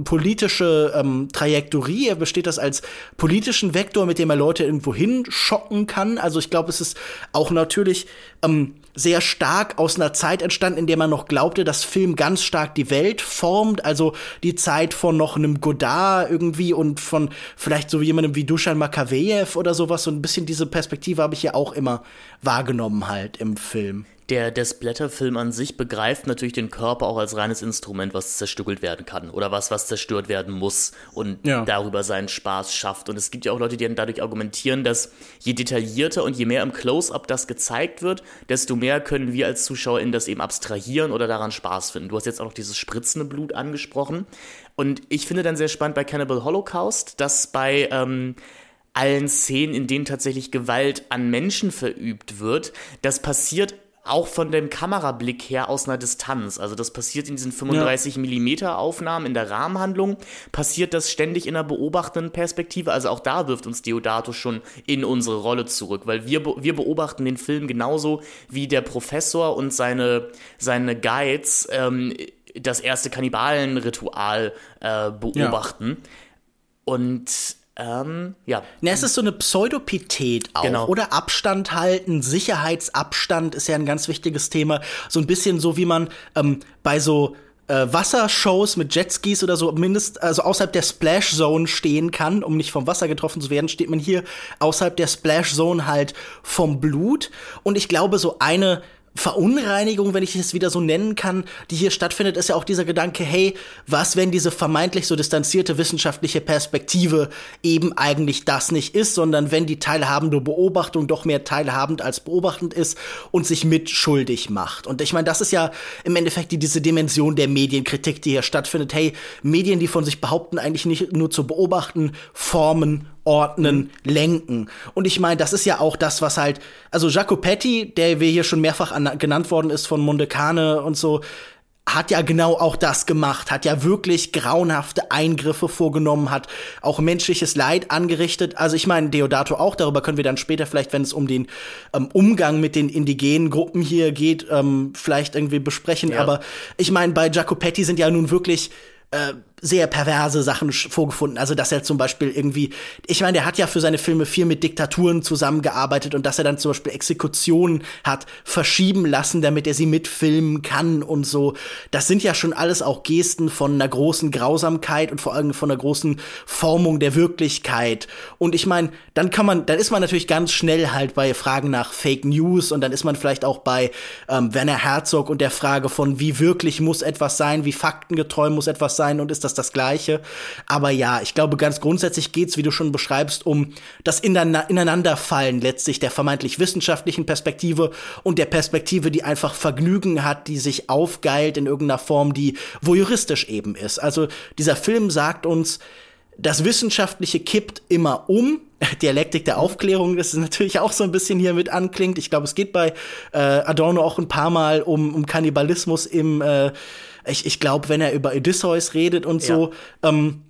politische ähm, Trajektorie. Er besteht das als politischen Vektor, mit dem er Leute irgendwo hinschocken kann. Also ich glaube, es ist auch natürlich ähm, sehr stark aus einer Zeit entstanden, in der man noch glaubte, dass Film ganz stark die Welt formt. Also die Zeit von noch einem Godard irgendwie und von vielleicht so jemandem wie Dusan Makavejev oder sowas. So ein bisschen diese Perspektive habe ich ja auch immer wahrgenommen halt im Film der, der Splatter-Film an sich begreift natürlich den Körper auch als reines Instrument, was zerstückelt werden kann oder was, was zerstört werden muss und ja. darüber seinen Spaß schafft. Und es gibt ja auch Leute, die dann dadurch argumentieren, dass je detaillierter und je mehr im Close-Up das gezeigt wird, desto mehr können wir als ZuschauerInnen das eben abstrahieren oder daran Spaß finden. Du hast jetzt auch noch dieses spritzende Blut angesprochen. Und ich finde dann sehr spannend bei Cannibal Holocaust, dass bei ähm, allen Szenen, in denen tatsächlich Gewalt an Menschen verübt wird, das passiert auch von dem Kamerablick her aus einer Distanz. Also das passiert in diesen 35 ja. Millimeter Aufnahmen in der Rahmenhandlung, passiert das ständig in einer beobachtenden Perspektive. Also auch da wirft uns Deodato schon in unsere Rolle zurück, weil wir, wir beobachten den Film genauso wie der Professor und seine, seine Guides ähm, das erste Kannibalenritual äh, beobachten. Ja. Und ähm, ja. Na, es ist so eine Pseudopität auch. Genau. Oder Abstand halten, Sicherheitsabstand ist ja ein ganz wichtiges Thema. So ein bisschen so, wie man ähm, bei so äh, Wassershows mit Jetskis oder so mindest also außerhalb der Splash Zone stehen kann, um nicht vom Wasser getroffen zu werden, steht man hier außerhalb der Splash Zone halt vom Blut und ich glaube so eine Verunreinigung, wenn ich es wieder so nennen kann, die hier stattfindet, ist ja auch dieser Gedanke, hey, was, wenn diese vermeintlich so distanzierte wissenschaftliche Perspektive eben eigentlich das nicht ist, sondern wenn die teilhabende Beobachtung doch mehr teilhabend als beobachtend ist und sich mitschuldig macht. Und ich meine, das ist ja im Endeffekt die, diese Dimension der Medienkritik, die hier stattfindet. Hey, Medien, die von sich behaupten, eigentlich nicht nur zu beobachten, formen ordnen, lenken. Und ich meine, das ist ja auch das, was halt, also Jacopetti, der wir hier schon mehrfach an, genannt worden ist von Mondecane und so, hat ja genau auch das gemacht, hat ja wirklich grauenhafte Eingriffe vorgenommen, hat auch menschliches Leid angerichtet. Also ich meine, Deodato auch, darüber können wir dann später vielleicht, wenn es um den ähm, Umgang mit den indigenen Gruppen hier geht, ähm, vielleicht irgendwie besprechen. Ja. Aber ich meine, bei Jacopetti sind ja nun wirklich äh, sehr perverse Sachen vorgefunden. Also, dass er zum Beispiel irgendwie, ich meine, der hat ja für seine Filme viel mit Diktaturen zusammengearbeitet und dass er dann zum Beispiel Exekutionen hat verschieben lassen, damit er sie mitfilmen kann und so. Das sind ja schon alles auch Gesten von einer großen Grausamkeit und vor allem von einer großen Formung der Wirklichkeit. Und ich meine, dann kann man, dann ist man natürlich ganz schnell halt bei Fragen nach Fake News und dann ist man vielleicht auch bei ähm, Werner Herzog und der Frage von, wie wirklich muss etwas sein, wie faktengetreu muss etwas sein und ist das das Gleiche. Aber ja, ich glaube, ganz grundsätzlich geht's, wie du schon beschreibst, um das Ineinanderfallen letztlich der vermeintlich wissenschaftlichen Perspektive und der Perspektive, die einfach Vergnügen hat, die sich aufgeilt in irgendeiner Form, die voyeuristisch eben ist. Also dieser Film sagt uns, das Wissenschaftliche kippt immer um. Dialektik der Aufklärung, das ist natürlich auch so ein bisschen hier mit anklingt. Ich glaube, es geht bei äh, Adorno auch ein paar Mal um, um Kannibalismus im äh, ich, ich glaube, wenn er über Odysseus redet und so, ja. ähm,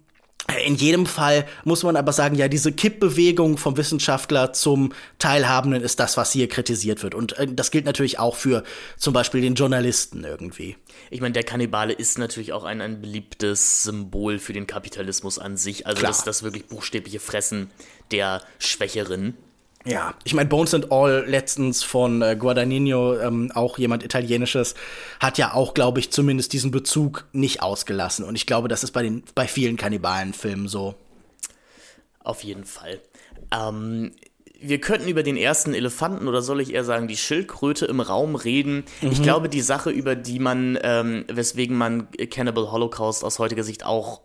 in jedem Fall muss man aber sagen, ja, diese Kippbewegung vom Wissenschaftler zum Teilhabenden ist das, was hier kritisiert wird. Und äh, das gilt natürlich auch für zum Beispiel den Journalisten irgendwie. Ich meine, der Kannibale ist natürlich auch ein, ein beliebtes Symbol für den Kapitalismus an sich. Also das, das wirklich buchstäbliche Fressen der Schwächeren. Ja, ich meine, Bones and All letztens von äh, Guadagnino, ähm, auch jemand Italienisches, hat ja auch, glaube ich, zumindest diesen Bezug nicht ausgelassen. Und ich glaube, das ist bei, den, bei vielen Kannibalenfilmen so. Auf jeden Fall. Ähm, wir könnten über den ersten Elefanten oder soll ich eher sagen die Schildkröte im Raum reden. Mhm. Ich glaube, die Sache, über die man, ähm, weswegen man Cannibal Holocaust aus heutiger Sicht auch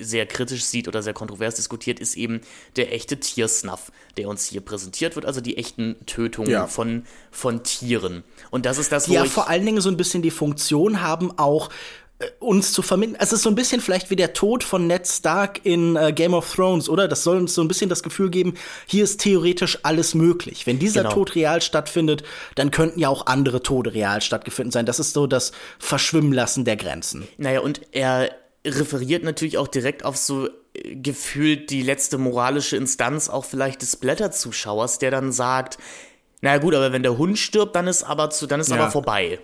sehr kritisch sieht oder sehr kontrovers diskutiert, ist eben der echte Tiersnuff, der uns hier präsentiert wird, also die echten Tötungen ja. von, von Tieren. Und das ist das, die wo ja vor allen Dingen so ein bisschen die Funktion haben, auch äh, uns zu vermitteln. Es ist so ein bisschen vielleicht wie der Tod von Ned Stark in äh, Game of Thrones, oder? Das soll uns so ein bisschen das Gefühl geben, hier ist theoretisch alles möglich. Wenn dieser genau. Tod real stattfindet, dann könnten ja auch andere Tode real stattgefunden sein. Das ist so das Verschwimmen lassen der Grenzen. Naja, und er referiert natürlich auch direkt auf so äh, gefühlt die letzte moralische Instanz auch vielleicht des Blätterzuschauers, der dann sagt, naja gut, aber wenn der Hund stirbt, dann ist aber zu, dann ist ja. aber vorbei.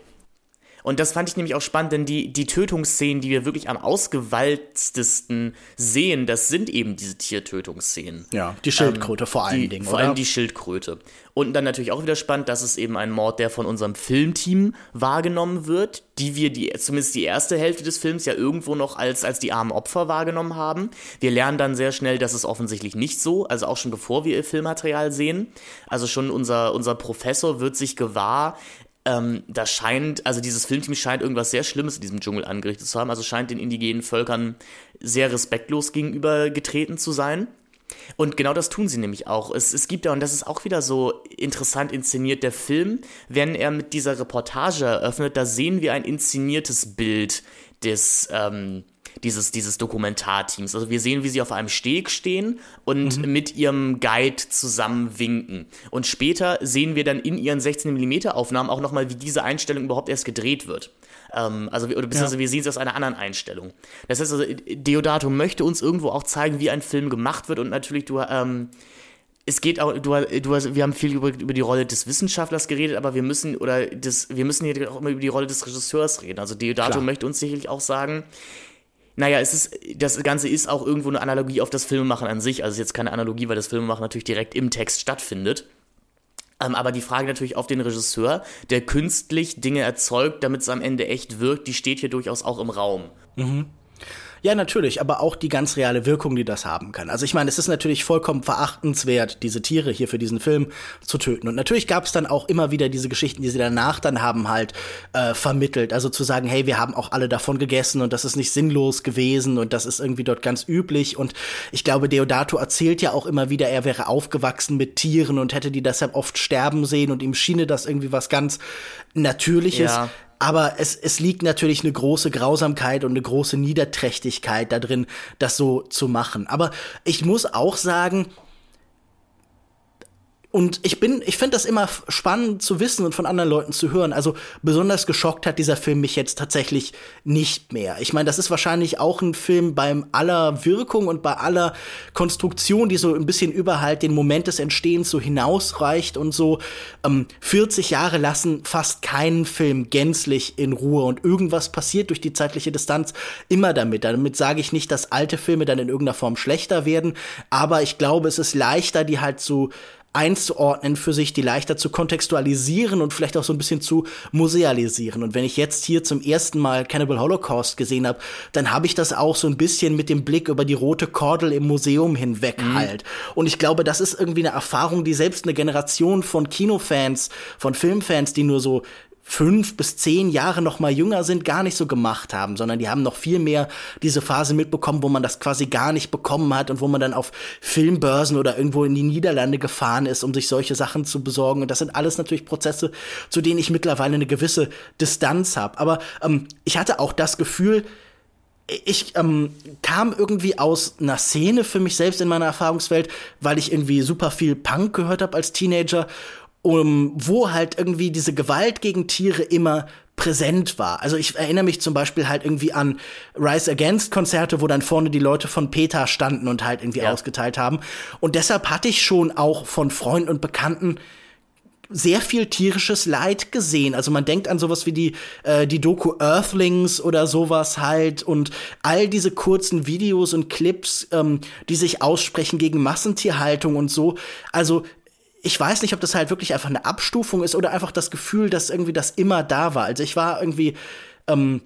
Und das fand ich nämlich auch spannend, denn die, die Tötungsszenen, die wir wirklich am ausgewalztesten sehen, das sind eben diese Tiertötungsszenen. Ja, die Schildkröte ähm, vor allen die, Dingen. Vor oder? allem die Schildkröte. Und dann natürlich auch wieder spannend, dass es eben ein Mord, der von unserem Filmteam wahrgenommen wird, die wir die, zumindest die erste Hälfte des Films ja irgendwo noch als, als die armen Opfer wahrgenommen haben. Wir lernen dann sehr schnell, dass es offensichtlich nicht so, also auch schon bevor wir ihr Filmmaterial sehen. Also schon unser, unser Professor wird sich gewahr, ähm, da scheint, also dieses Filmteam scheint irgendwas sehr Schlimmes in diesem Dschungel angerichtet zu haben, also scheint den indigenen Völkern sehr respektlos gegenüber getreten zu sein. Und genau das tun sie nämlich auch. Es, es gibt ja, und das ist auch wieder so interessant inszeniert, der Film, wenn er mit dieser Reportage eröffnet, da sehen wir ein inszeniertes Bild des, ähm, dieses, dieses Dokumentarteams. Also wir sehen, wie sie auf einem Steg stehen und mhm. mit ihrem Guide zusammen winken. Und später sehen wir dann in ihren 16mm Aufnahmen auch nochmal, wie diese Einstellung überhaupt erst gedreht wird. Ähm, also, oder beziehungsweise ja. wir sehen es aus einer anderen Einstellung. Das heißt also, Deodato möchte uns irgendwo auch zeigen, wie ein Film gemacht wird und natürlich du, ähm, es geht auch, du, du, wir haben viel über, über die Rolle des Wissenschaftlers geredet, aber wir müssen, oder das, wir müssen hier auch immer über die Rolle des Regisseurs reden. Also Deodato Klar. möchte uns sicherlich auch sagen, naja, es ist, das Ganze ist auch irgendwo eine Analogie auf das Filmemachen an sich. Also es ist jetzt keine Analogie, weil das Filmemachen natürlich direkt im Text stattfindet. Ähm, aber die Frage natürlich auf den Regisseur, der künstlich Dinge erzeugt, damit es am Ende echt wirkt, die steht hier durchaus auch im Raum. Mhm. Ja, natürlich, aber auch die ganz reale Wirkung, die das haben kann. Also ich meine, es ist natürlich vollkommen verachtenswert, diese Tiere hier für diesen Film zu töten. Und natürlich gab es dann auch immer wieder diese Geschichten, die sie danach dann haben halt äh, vermittelt. Also zu sagen, hey, wir haben auch alle davon gegessen und das ist nicht sinnlos gewesen und das ist irgendwie dort ganz üblich. Und ich glaube, Deodato erzählt ja auch immer wieder, er wäre aufgewachsen mit Tieren und hätte die deshalb oft sterben sehen und ihm schiene das irgendwie was ganz Natürliches. Ja. Aber es, es liegt natürlich eine große Grausamkeit und eine große Niederträchtigkeit da drin, das so zu machen. Aber ich muss auch sagen, und ich bin, ich finde das immer spannend zu wissen und von anderen Leuten zu hören. Also besonders geschockt hat dieser Film mich jetzt tatsächlich nicht mehr. Ich meine, das ist wahrscheinlich auch ein Film beim aller Wirkung und bei aller Konstruktion, die so ein bisschen über halt den Moment des Entstehens so hinausreicht und so. Ähm, 40 Jahre lassen fast keinen Film gänzlich in Ruhe und irgendwas passiert durch die zeitliche Distanz immer damit. Damit sage ich nicht, dass alte Filme dann in irgendeiner Form schlechter werden, aber ich glaube, es ist leichter, die halt so einzuordnen für sich, die leichter zu kontextualisieren und vielleicht auch so ein bisschen zu musealisieren. Und wenn ich jetzt hier zum ersten Mal Cannibal Holocaust gesehen habe, dann habe ich das auch so ein bisschen mit dem Blick über die rote Kordel im Museum hinweg mhm. halt. Und ich glaube, das ist irgendwie eine Erfahrung, die selbst eine Generation von Kinofans, von Filmfans, die nur so fünf bis zehn Jahre noch mal jünger sind, gar nicht so gemacht haben, sondern die haben noch viel mehr diese Phase mitbekommen, wo man das quasi gar nicht bekommen hat und wo man dann auf Filmbörsen oder irgendwo in die Niederlande gefahren ist, um sich solche Sachen zu besorgen. Und das sind alles natürlich Prozesse, zu denen ich mittlerweile eine gewisse Distanz habe. Aber ähm, ich hatte auch das Gefühl, ich ähm, kam irgendwie aus einer Szene für mich selbst in meiner Erfahrungswelt, weil ich irgendwie super viel Punk gehört habe als Teenager um, wo halt irgendwie diese Gewalt gegen Tiere immer präsent war. Also ich erinnere mich zum Beispiel halt irgendwie an Rise Against Konzerte, wo dann vorne die Leute von PETA standen und halt irgendwie ja. ausgeteilt haben. Und deshalb hatte ich schon auch von Freunden und Bekannten sehr viel tierisches Leid gesehen. Also man denkt an sowas wie die, äh, die Doku Earthlings oder sowas halt und all diese kurzen Videos und Clips, ähm, die sich aussprechen gegen Massentierhaltung und so. Also ich weiß nicht, ob das halt wirklich einfach eine Abstufung ist oder einfach das Gefühl, dass irgendwie das immer da war. Also ich war irgendwie, ähm,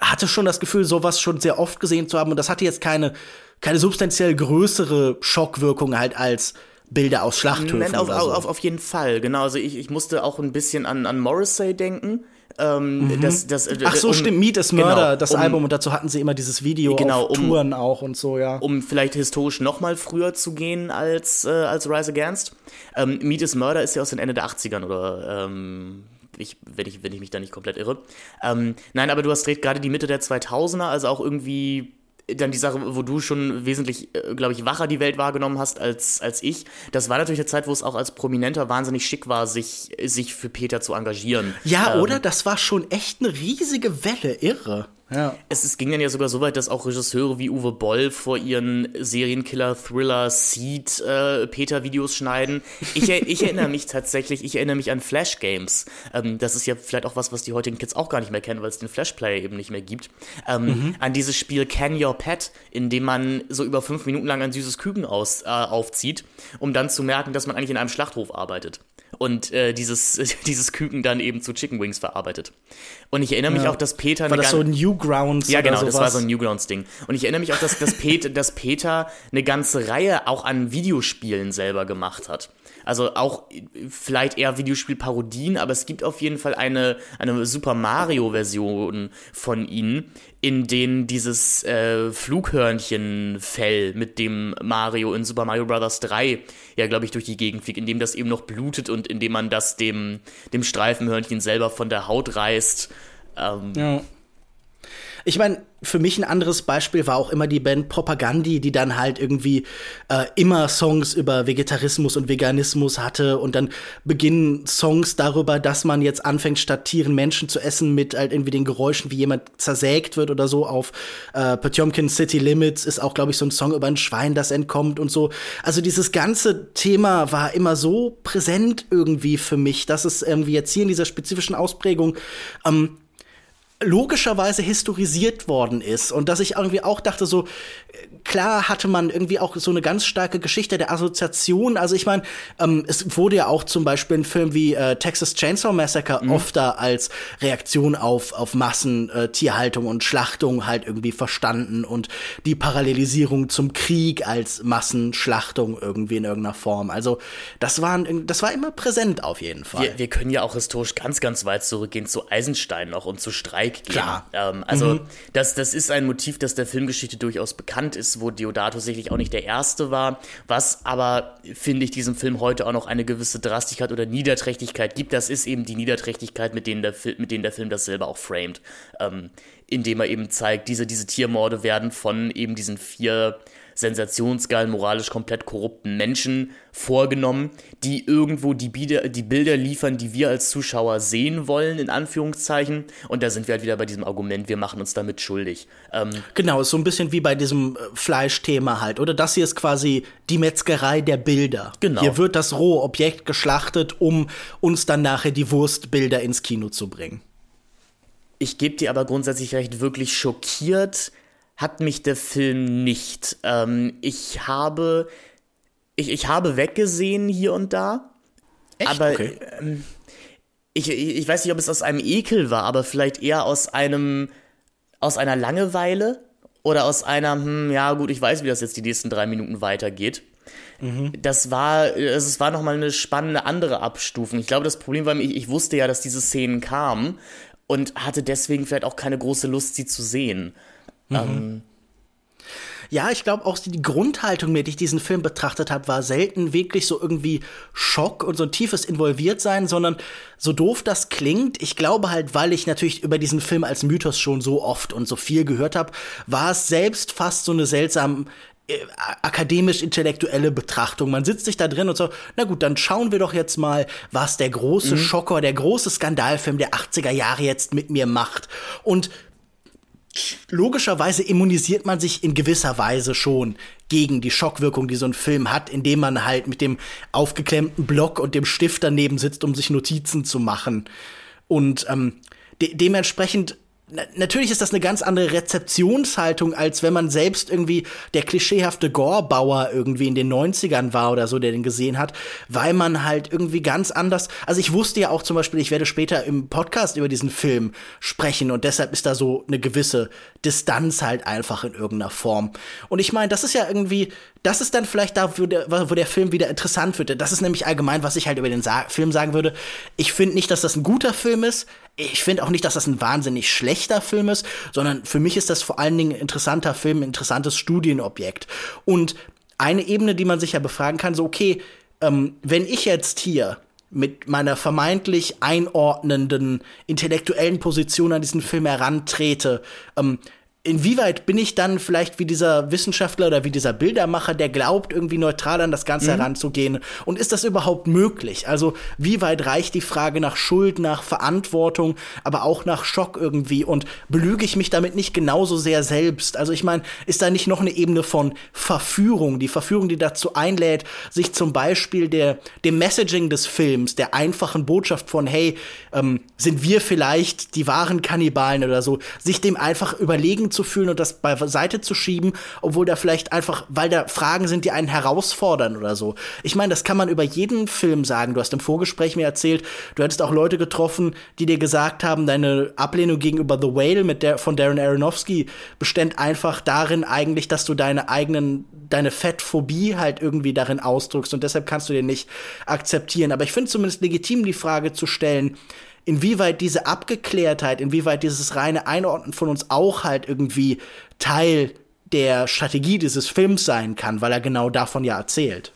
hatte schon das Gefühl, sowas schon sehr oft gesehen zu haben und das hatte jetzt keine, keine substanziell größere Schockwirkung halt als Bilder aus Schlachthöfen. Moment, auf, oder so. auf, auf jeden Fall, genau. Also ich, ich musste auch ein bisschen an, an Morrissey denken Ähm, mhm. das, das, äh, Ach so, um, stimmt, Meet is Murder, genau, das um, Album, und dazu hatten sie immer dieses Video genau, auf um, Touren auch und so, ja. Um vielleicht historisch noch mal früher zu gehen als, äh, als Rise Against. Ähm, Meet is Murder ist ja aus den Ende der 80ern oder ähm, ich, wenn, ich, wenn ich mich da nicht komplett irre. Ähm, nein, aber du hast gerade die Mitte der 2000er, also auch irgendwie dann die Sache, wo du schon wesentlich, äh, glaube ich, wacher die Welt wahrgenommen hast als, als ich. Das war natürlich eine Zeit, wo es auch als Prominenter wahnsinnig schick war, sich, sich für Peter zu engagieren. Ja, ähm, oder? Das war schon echt eine riesige Welle, irre. Ja. Es, es, ging dann ja sogar so weit, dass auch Regisseure wie Uwe Boll vor ihren Serienkiller, Thriller, Seed, äh, schneiden. Ich, ich, erinnere mich tatsächlich, ich erinnere mich an Flash Games. Ähm, das ist ja vielleicht auch was, was die heutigen Kids auch gar nicht mehr kennen, weil es den Flash-Player eben nicht mehr gibt. Ähm, mhm. An dieses Spiel Can Your Pet, in dem man so über fünf Minuten lang ein süßes Küken aus, äh, aufzieht, um dann zu merken, dass man eigentlich in einem Schlachthof arbeitet und äh, dieses, dieses Küken dann eben zu Chicken Wings verarbeitet. Und ich erinnere mich ja. auch, dass Peter. War das so Newgrounds? Ja, genau, das war so ein Newgrounds-Ding. Und ich erinnere mich auch, dass, dass, Peter, dass Peter eine ganze Reihe auch an Videospielen selber gemacht hat. Also auch vielleicht eher Videospielparodien, aber es gibt auf jeden Fall eine, eine Super Mario-Version von ihnen, in denen dieses äh, Flughörnchen-Fell, mit dem Mario in Super Mario Bros. 3 ja, glaube ich, durch die Gegend fliegt, in dem das eben noch blutet und indem man das dem, dem Streifenhörnchen selber von der Haut reißt. Ähm, ja. Ich meine, für mich ein anderes Beispiel war auch immer die Band Propagandi, die dann halt irgendwie äh, immer Songs über Vegetarismus und Veganismus hatte und dann beginnen Songs darüber, dass man jetzt anfängt, statt Tieren Menschen zu essen, mit halt irgendwie den Geräuschen, wie jemand zersägt wird oder so. Auf äh, Potemkin City Limits ist auch, glaube ich, so ein Song über ein Schwein, das entkommt und so. Also dieses ganze Thema war immer so präsent irgendwie für mich, dass es irgendwie jetzt hier in dieser spezifischen Ausprägung ähm, logischerweise historisiert worden ist und dass ich irgendwie auch dachte so klar hatte man irgendwie auch so eine ganz starke Geschichte der Assoziation. Also ich meine ähm, es wurde ja auch zum Beispiel ein Film wie äh, Texas Chainsaw Massacre mhm. oft da als Reaktion auf auf Massentierhaltung äh, und Schlachtung halt irgendwie verstanden und die Parallelisierung zum Krieg als Massenschlachtung irgendwie in irgendeiner Form. Also das waren das war immer präsent auf jeden Fall. Wir, wir können ja auch historisch ganz ganz weit zurückgehen zu Eisenstein noch und zu Streik Streik geben. Klar. Ähm, also mhm. das, das ist ein Motiv, das der Filmgeschichte durchaus bekannt ist, wo Deodato sicherlich auch nicht der Erste war, was aber, finde ich, diesem Film heute auch noch eine gewisse Drastigkeit oder Niederträchtigkeit gibt. Das ist eben die Niederträchtigkeit, mit denen der, mit denen der Film das selber auch framed. Ähm, indem er eben zeigt, diese, diese Tiermorde werden von eben diesen vier sensationsgeilen, moralisch komplett korrupten Menschen vorgenommen, die irgendwo die, Bieder, die Bilder liefern, die wir als Zuschauer sehen wollen, in Anführungszeichen. Und da sind wir halt wieder bei diesem Argument, wir machen uns damit schuldig. Ähm, genau, so ein bisschen wie bei diesem äh, Fleischthema halt, oder? Das hier ist quasi die Metzgerei der Bilder. Genau. Hier wird das rohe Objekt geschlachtet, um uns dann nachher die Wurstbilder ins Kino zu bringen. Ich gebe dir aber grundsätzlich recht, wirklich schockiert hat mich der Film nicht. Ähm, ich habe, ich, ich habe weggesehen hier und da. Echt? Aber okay. ähm, ich, ich weiß nicht, ob es aus einem Ekel war, aber vielleicht eher aus einem, aus einer Langeweile oder aus einer, hm, ja gut, ich weiß, wie das jetzt die nächsten drei Minuten weitergeht. Mhm. Das war, also es war nochmal eine spannende andere Abstufung. Ich glaube, das Problem war, ich, ich wusste ja, dass diese Szenen kamen und hatte deswegen vielleicht auch keine große Lust, sie zu sehen. Mhm. Ähm, ja, ich glaube auch die Grundhaltung, mit der ich diesen Film betrachtet habe, war selten wirklich so irgendwie Schock und so ein tiefes Involviertsein, sondern so doof das klingt, ich glaube halt, weil ich natürlich über diesen Film als Mythos schon so oft und so viel gehört habe, war es selbst fast so eine seltsam äh, akademisch-intellektuelle Betrachtung. Man sitzt sich da drin und so, na gut, dann schauen wir doch jetzt mal, was der große mhm. Schocker, der große Skandalfilm der 80er Jahre jetzt mit mir macht. Und logischerweise immunisiert man sich in gewisser Weise schon gegen die Schockwirkung, die so ein Film hat, indem man halt mit dem aufgeklemmten Block und dem Stift daneben sitzt, um sich Notizen zu machen. Und ähm, de dementsprechend natürlich ist das eine ganz andere Rezeptionshaltung, als wenn man selbst irgendwie der klischeehafte Gore-Bauer irgendwie in den 90ern war oder so, der den gesehen hat, weil man halt irgendwie ganz anders, also ich wusste ja auch zum Beispiel, ich werde später im Podcast über diesen Film sprechen und deshalb ist da so eine gewisse Distanz halt einfach in irgendeiner Form. Und ich meine, das ist ja irgendwie das ist dann vielleicht da, wo der, wo der Film wieder interessant wird. Das ist nämlich allgemein, was ich halt über den Sa Film sagen würde. Ich finde nicht, dass das ein guter Film ist. Ich finde auch nicht, dass das ein wahnsinnig schlechter Film ist, sondern für mich ist das vor allen Dingen ein interessanter Film, ein interessantes Studienobjekt. Und eine Ebene, die man sich ja befragen kann, so, okay, ähm, wenn ich jetzt hier mit meiner vermeintlich einordnenden intellektuellen Position an diesen Film herantrete, ähm, inwieweit bin ich dann vielleicht wie dieser Wissenschaftler oder wie dieser Bildermacher, der glaubt, irgendwie neutral an das Ganze mhm. heranzugehen? Und ist das überhaupt möglich? Also, wie weit reicht die Frage nach Schuld, nach Verantwortung, aber auch nach Schock irgendwie? Und belüge ich mich damit nicht genauso sehr selbst? Also, ich meine, ist da nicht noch eine Ebene von Verführung? Die Verführung, die dazu einlädt, sich zum Beispiel der, dem Messaging des Films, der einfachen Botschaft von, hey, ähm, sind wir vielleicht die wahren Kannibalen oder so, sich dem einfach überlegen zu fühlen und das beiseite zu schieben, obwohl da vielleicht einfach, weil da Fragen sind, die einen herausfordern oder so. Ich meine, das kann man über jeden Film sagen. Du hast im Vorgespräch mir erzählt, du hättest auch Leute getroffen, die dir gesagt haben, deine Ablehnung gegenüber The Whale mit der von Darren Aronofsky beständ einfach darin eigentlich, dass du deine eigenen deine Fettphobie halt irgendwie darin ausdrückst und deshalb kannst du den nicht akzeptieren. Aber ich finde zumindest legitim, die Frage zu stellen, inwieweit diese Abgeklärtheit, inwieweit dieses reine Einordnen von uns auch halt irgendwie Teil der Strategie dieses Films sein kann, weil er genau davon ja erzählt.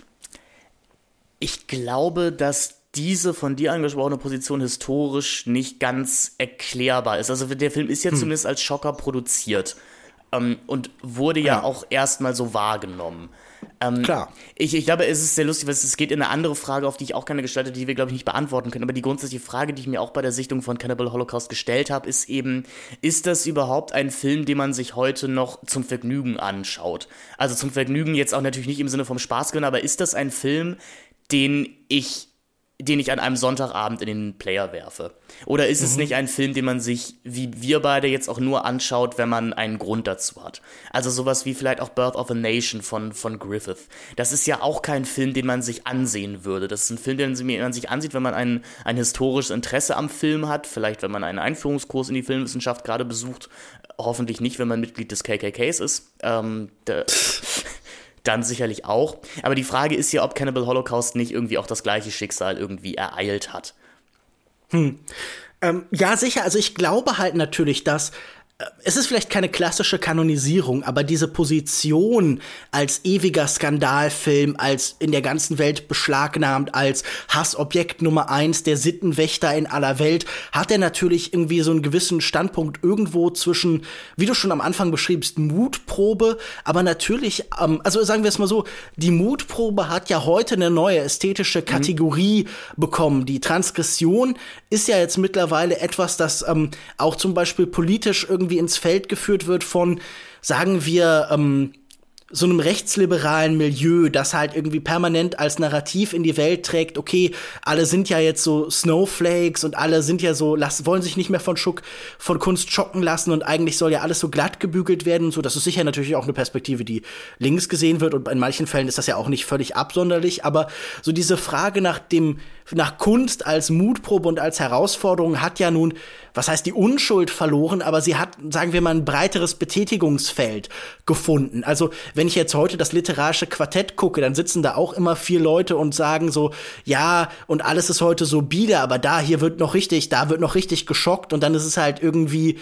Ich glaube, dass diese von dir angesprochene Position historisch nicht ganz erklärbar ist. Also der Film ist ja hm. zumindest als Schocker produziert ähm, und wurde ja, ja. auch erstmal so wahrgenommen. Ähm, Klar. Ich, ich glaube, es ist sehr lustig, weil es geht in eine andere Frage, auf die ich auch keine gestaltet, die wir, glaube ich, nicht beantworten können. Aber die grundsätzliche Frage, die ich mir auch bei der Sichtung von Cannibal Holocaust gestellt habe, ist eben, ist das überhaupt ein Film, den man sich heute noch zum Vergnügen anschaut? Also zum Vergnügen jetzt auch natürlich nicht im Sinne vom Spaß gönnen, aber ist das ein Film, den ich den ich an einem Sonntagabend in den Player werfe? Oder ist mhm. es nicht ein Film, den man sich, wie wir beide jetzt auch nur anschaut, wenn man einen Grund dazu hat? Also sowas wie vielleicht auch Birth of a Nation von, von Griffith. Das ist ja auch kein Film, den man sich ansehen würde. Das ist ein Film, den man sich ansieht, wenn man ein, ein historisches Interesse am Film hat, vielleicht wenn man einen Einführungskurs in die Filmwissenschaft gerade besucht, hoffentlich nicht, wenn man Mitglied des KKKs ist. Ähm, dann sicherlich auch. Aber die Frage ist ja, ob Cannibal Holocaust nicht irgendwie auch das gleiche Schicksal irgendwie ereilt hat. Hm. Ähm, ja, sicher. Also ich glaube halt natürlich, dass es ist vielleicht keine klassische Kanonisierung, aber diese Position als ewiger Skandalfilm, als in der ganzen Welt beschlagnahmt, als Hassobjekt Nummer eins, der Sittenwächter in aller Welt, hat er natürlich irgendwie so einen gewissen Standpunkt irgendwo zwischen, wie du schon am Anfang beschriebst, Mutprobe, aber natürlich, ähm, also sagen wir es mal so, die Mutprobe hat ja heute eine neue ästhetische Kategorie mhm. bekommen. Die Transgression ist ja jetzt mittlerweile etwas, das ähm, auch zum Beispiel politisch irgendwie irgendwie ins Feld geführt wird von, sagen wir, ähm, so einem rechtsliberalen Milieu, das halt irgendwie permanent als Narrativ in die Welt trägt, okay, alle sind ja jetzt so Snowflakes und alle sind ja so, lassen, wollen sich nicht mehr von Schuck, von Kunst schocken lassen und eigentlich soll ja alles so glatt gebügelt werden und so. Das ist sicher natürlich auch eine Perspektive, die links gesehen wird und in manchen Fällen ist das ja auch nicht völlig absonderlich, aber so diese Frage nach dem, nach Kunst als Mutprobe und als Herausforderung hat ja nun, was heißt die Unschuld verloren, aber sie hat, sagen wir mal, ein breiteres Betätigungsfeld gefunden. Also, wenn ich jetzt heute das literarische Quartett gucke, dann sitzen da auch immer vier Leute und sagen so, ja, und alles ist heute so bieder, aber da, hier wird noch richtig, da wird noch richtig geschockt und dann ist es halt irgendwie,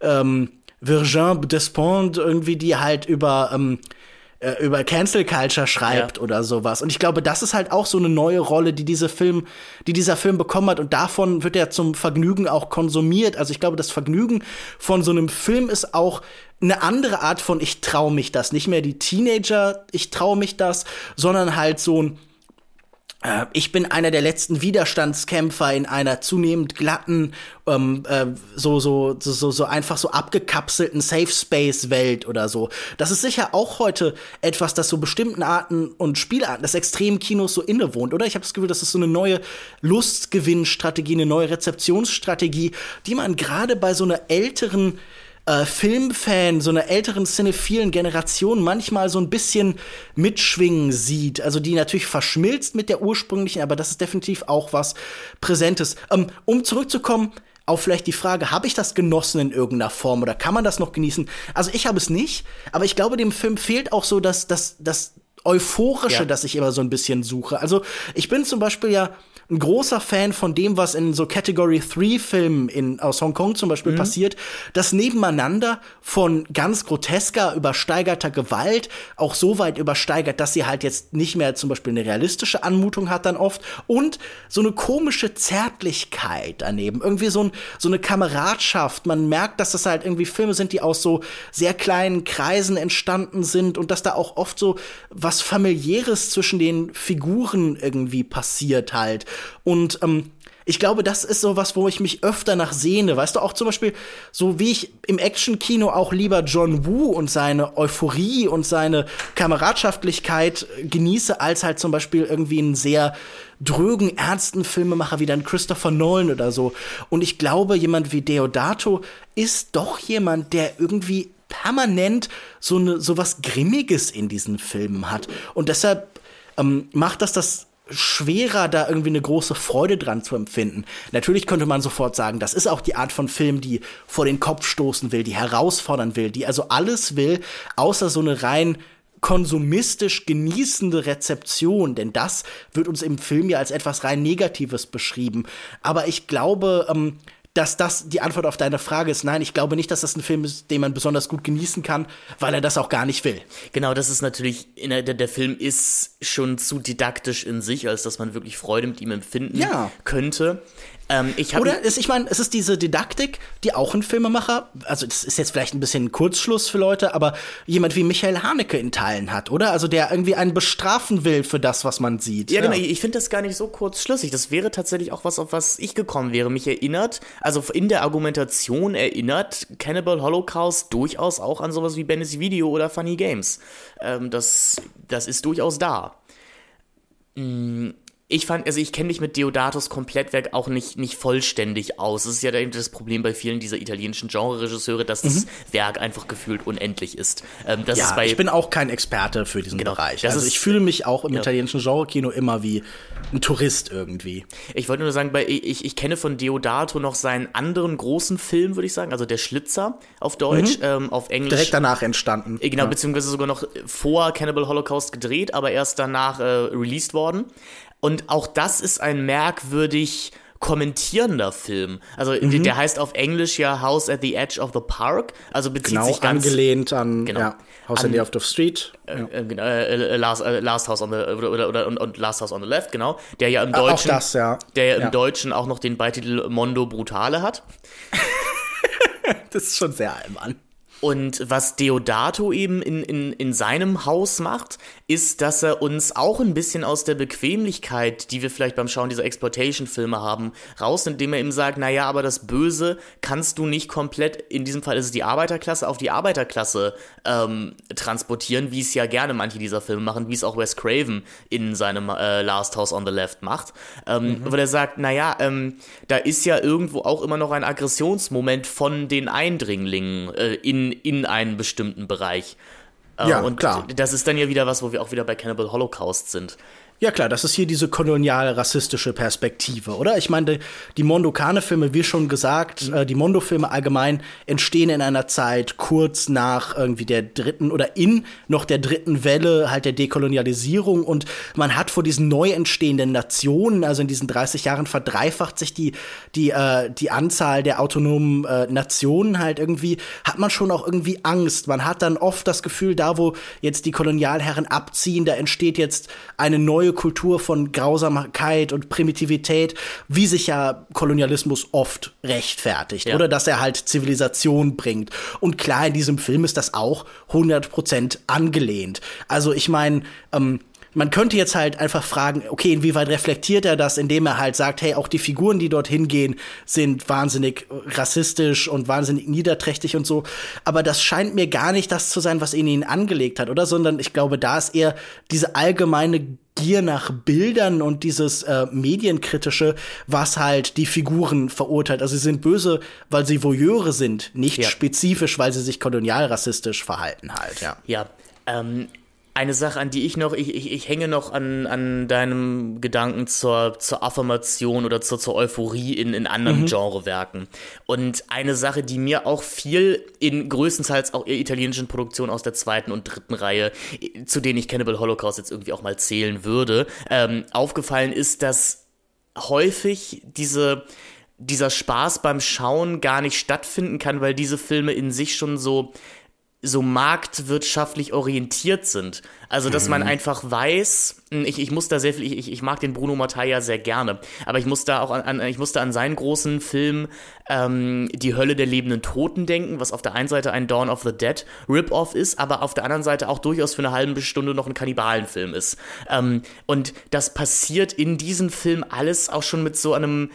ähm, Virgin Despond irgendwie, die halt über, ähm, äh, über Cancel Culture schreibt ja. oder sowas. Und ich glaube, das ist halt auch so eine neue Rolle, die diese Film, die dieser Film bekommen hat. Und davon wird er zum Vergnügen auch konsumiert. Also ich glaube, das Vergnügen von so einem Film ist auch eine andere Art von ich traue mich das. Nicht mehr die Teenager, ich traue mich das, sondern halt so ein ich bin einer der letzten Widerstandskämpfer in einer zunehmend glatten, ähm, äh, so, so, so, so einfach so abgekapselten Safe Space Welt oder so. Das ist sicher auch heute etwas, das so bestimmten Arten und Spielarten des Extremkinos so innewohnt, oder? Ich habe das Gefühl, das ist so eine neue Lustgewinnstrategie, eine neue Rezeptionsstrategie, die man gerade bei so einer älteren äh, Filmfan, so einer älteren cinephilen Generation manchmal so ein bisschen mitschwingen sieht. Also die natürlich verschmilzt mit der ursprünglichen, aber das ist definitiv auch was Präsentes. Ähm, um zurückzukommen, auf vielleicht die Frage, habe ich das genossen in irgendeiner Form oder kann man das noch genießen? Also ich habe es nicht, aber ich glaube, dem Film fehlt auch so das, das, das Euphorische, Ja. das ich immer so ein bisschen suche. Also ich bin zum Beispiel ja ein großer Fan von dem, was in so Category 3 Filmen in, aus Hongkong zum Mhm. Beispiel passiert, das Nebeneinander von ganz grotesker, übersteigerter Gewalt auch so weit übersteigert, dass sie halt jetzt nicht mehr zum Beispiel eine realistische Anmutung hat dann oft und so eine komische Zärtlichkeit daneben. Irgendwie so, ein, so eine Kameradschaft. Man merkt, dass das halt irgendwie Filme sind, die aus so sehr kleinen Kreisen entstanden sind und dass da auch oft so was familiäres zwischen den Figuren irgendwie passiert halt. Und ähm, ich glaube, das ist so was, wo ich mich öfter nach sehne. Weißt du, auch zum Beispiel, so wie ich im Actionkino auch lieber John Woo und seine Euphorie und seine Kameradschaftlichkeit äh, genieße, als halt zum Beispiel irgendwie einen sehr drögen, ernsten Filmemacher wie dann Christopher Nolan oder so. Und ich glaube, jemand wie Deodato ist doch jemand, der irgendwie permanent so, ne, so was Grimmiges in diesen Filmen hat. Und deshalb ähm, macht das das schwerer, da irgendwie eine große Freude dran zu empfinden. Natürlich könnte man sofort sagen, das ist auch die Art von Film, die vor den Kopf stoßen will, die herausfordern will, die also alles will, außer so eine rein konsumistisch genießende Rezeption, denn das wird uns im Film ja als etwas rein Negatives beschrieben. Aber ich glaube, ähm, dass das die Antwort auf deine Frage ist. Nein, ich glaube nicht, dass das ein Film ist, den man besonders gut genießen kann, weil er das auch gar nicht will. Genau, das ist natürlich, der, der Film ist schon zu didaktisch in sich, als dass man wirklich Freude mit ihm empfinden Ja. könnte. Ähm, ich Oder ist, ich meine, es ist diese Didaktik, die auch ein Filmemacher, also das ist jetzt vielleicht ein bisschen ein Kurzschluss für Leute, aber jemand wie Michael Haneke in Teilen hat, oder? Also der irgendwie einen bestrafen will für das, was man sieht. Ja, genau. Ich finde das gar nicht so kurzschlüssig. Das wäre tatsächlich auch was, auf was ich gekommen wäre. Mich erinnert, also in der Argumentation erinnert Cannibal Holocaust durchaus auch an sowas wie Benny's Video oder Funny Games. Ähm, das, das ist durchaus da. Mm, Ich fand, also ich kenne mich mit Deodatos Komplettwerk auch nicht, nicht vollständig aus. Das ist ja eben das Problem bei vielen dieser italienischen Genre-Regisseure, dass das Werk einfach gefühlt unendlich ist. Ähm, ist Mhm. Ja, bei, ich bin auch kein Experte für diesen Genau, Bereich. Also ist- ich fühle mich auch im Ja. italienischen Genrekino immer wie ein Tourist irgendwie. Ich wollte nur sagen, bei, ich, ich kenne von Deodato noch seinen anderen großen Film, würde ich sagen, also Der Schlitzer auf Deutsch, ähm, auf Englisch. Direkt danach entstanden. Äh, Genau, beziehungsweise sogar noch vor Cannibal Holocaust gedreht, aber erst danach äh, released worden. Und auch das ist ein merkwürdig kommentierender Film. Also Mhm. der- heißt auf Englisch ja House at the Edge of the Park, also bezieht Genau sich ganz angelehnt an Genau. ja, House An- in the End of Street. äh, äh, genau, äh, äh, Last, äh, Last House on the oder, oder, oder und, und Last House on the Left, genau, der ja im Auch Deutschen das, ja. der ja im Ja. Deutschen auch noch den Beititel Mondo Brutale hat. Das ist schon sehr albern. Und was Deodato eben in, in, in seinem Haus macht, ist, dass er uns auch ein bisschen aus der Bequemlichkeit, die wir vielleicht beim Schauen dieser Exploitation-Filme haben, raus, indem er eben sagt, naja, aber das Böse kannst du nicht komplett, in diesem Fall ist es die Arbeiterklasse, auf die Arbeiterklasse ähm, transportieren, wie es ja gerne manche dieser Filme machen, wie es auch Wes Craven in seinem äh, Last House on the Left macht. Ähm, Weil er sagt, naja, ähm, da ist ja irgendwo auch immer noch ein Aggressionsmoment von den Eindringlingen äh, in, in einen bestimmten Bereich. Äh, Ja, und klar. das ist dann ja wieder was, wo wir auch wieder bei Cannibal Holocaust sind. Ja klar, das ist hier diese kolonial-rassistische Perspektive, oder? Ich meine, die, die Mondokane-Filme, wie schon gesagt, äh, die Mondo-Filme allgemein entstehen in einer Zeit kurz nach irgendwie der dritten oder in noch der dritten Welle halt der Dekolonialisierung und man hat vor diesen neu entstehenden Nationen, also in diesen 30 Jahren verdreifacht sich die, die, äh, die Anzahl der autonomen äh, Nationen halt irgendwie, hat man schon auch irgendwie Angst. Man hat dann oft das Gefühl, da wo jetzt die Kolonialherren abziehen, da entsteht jetzt eine neue Kultur von Grausamkeit und Primitivität, wie sich ja Kolonialismus oft rechtfertigt. Ja. Oder dass er halt Zivilisation bringt. Und klar, in diesem Film ist das auch 100% angelehnt. Also ich meine, ähm, man könnte jetzt halt einfach fragen, okay, inwieweit reflektiert er das, indem er halt sagt, hey, auch die Figuren, die dorthin gehen, sind wahnsinnig rassistisch und wahnsinnig niederträchtig und so. Aber das scheint mir gar nicht das zu sein, was ihn ihn angelegt hat, oder? Sondern ich glaube, da ist eher diese allgemeine Gier nach Bildern und dieses äh, medienkritische, was halt die Figuren verurteilt. Also sie sind böse, weil sie Voyeure sind, nicht Ja. spezifisch, weil sie sich kolonialrassistisch verhalten halt, ja. Ja, ähm, eine Sache, an die ich noch, ich, ich, ich hänge noch an, an deinem Gedanken zur, zur Affirmation oder zur, zur Euphorie in, in anderen mhm. Genrewerken. Und eine Sache, die mir auch viel in größtenteils auch italienischen Produktionen aus der zweiten und dritten Reihe, zu denen ich Cannibal Holocaust jetzt irgendwie auch mal zählen würde, ähm, aufgefallen ist, dass häufig diese dieser Spaß beim Schauen gar nicht stattfinden kann, weil diese Filme in sich schon so so marktwirtschaftlich orientiert sind. Also, dass man mhm. einfach weiß, hm, ich, ich muss da sehr viel, ich, ich mag den Bruno Mattei sehr gerne, aber ich muss da auch an, ich musste an seinen großen Film ähm, Die Hölle der lebenden Toten denken, was auf der einen Seite ein Dawn of the Dead Rip-Off ist, aber auf der anderen Seite auch durchaus für eine halbe Stunde noch ein Kannibalenfilm ist. Ähm, und das passiert in diesem Film alles auch schon mit so einem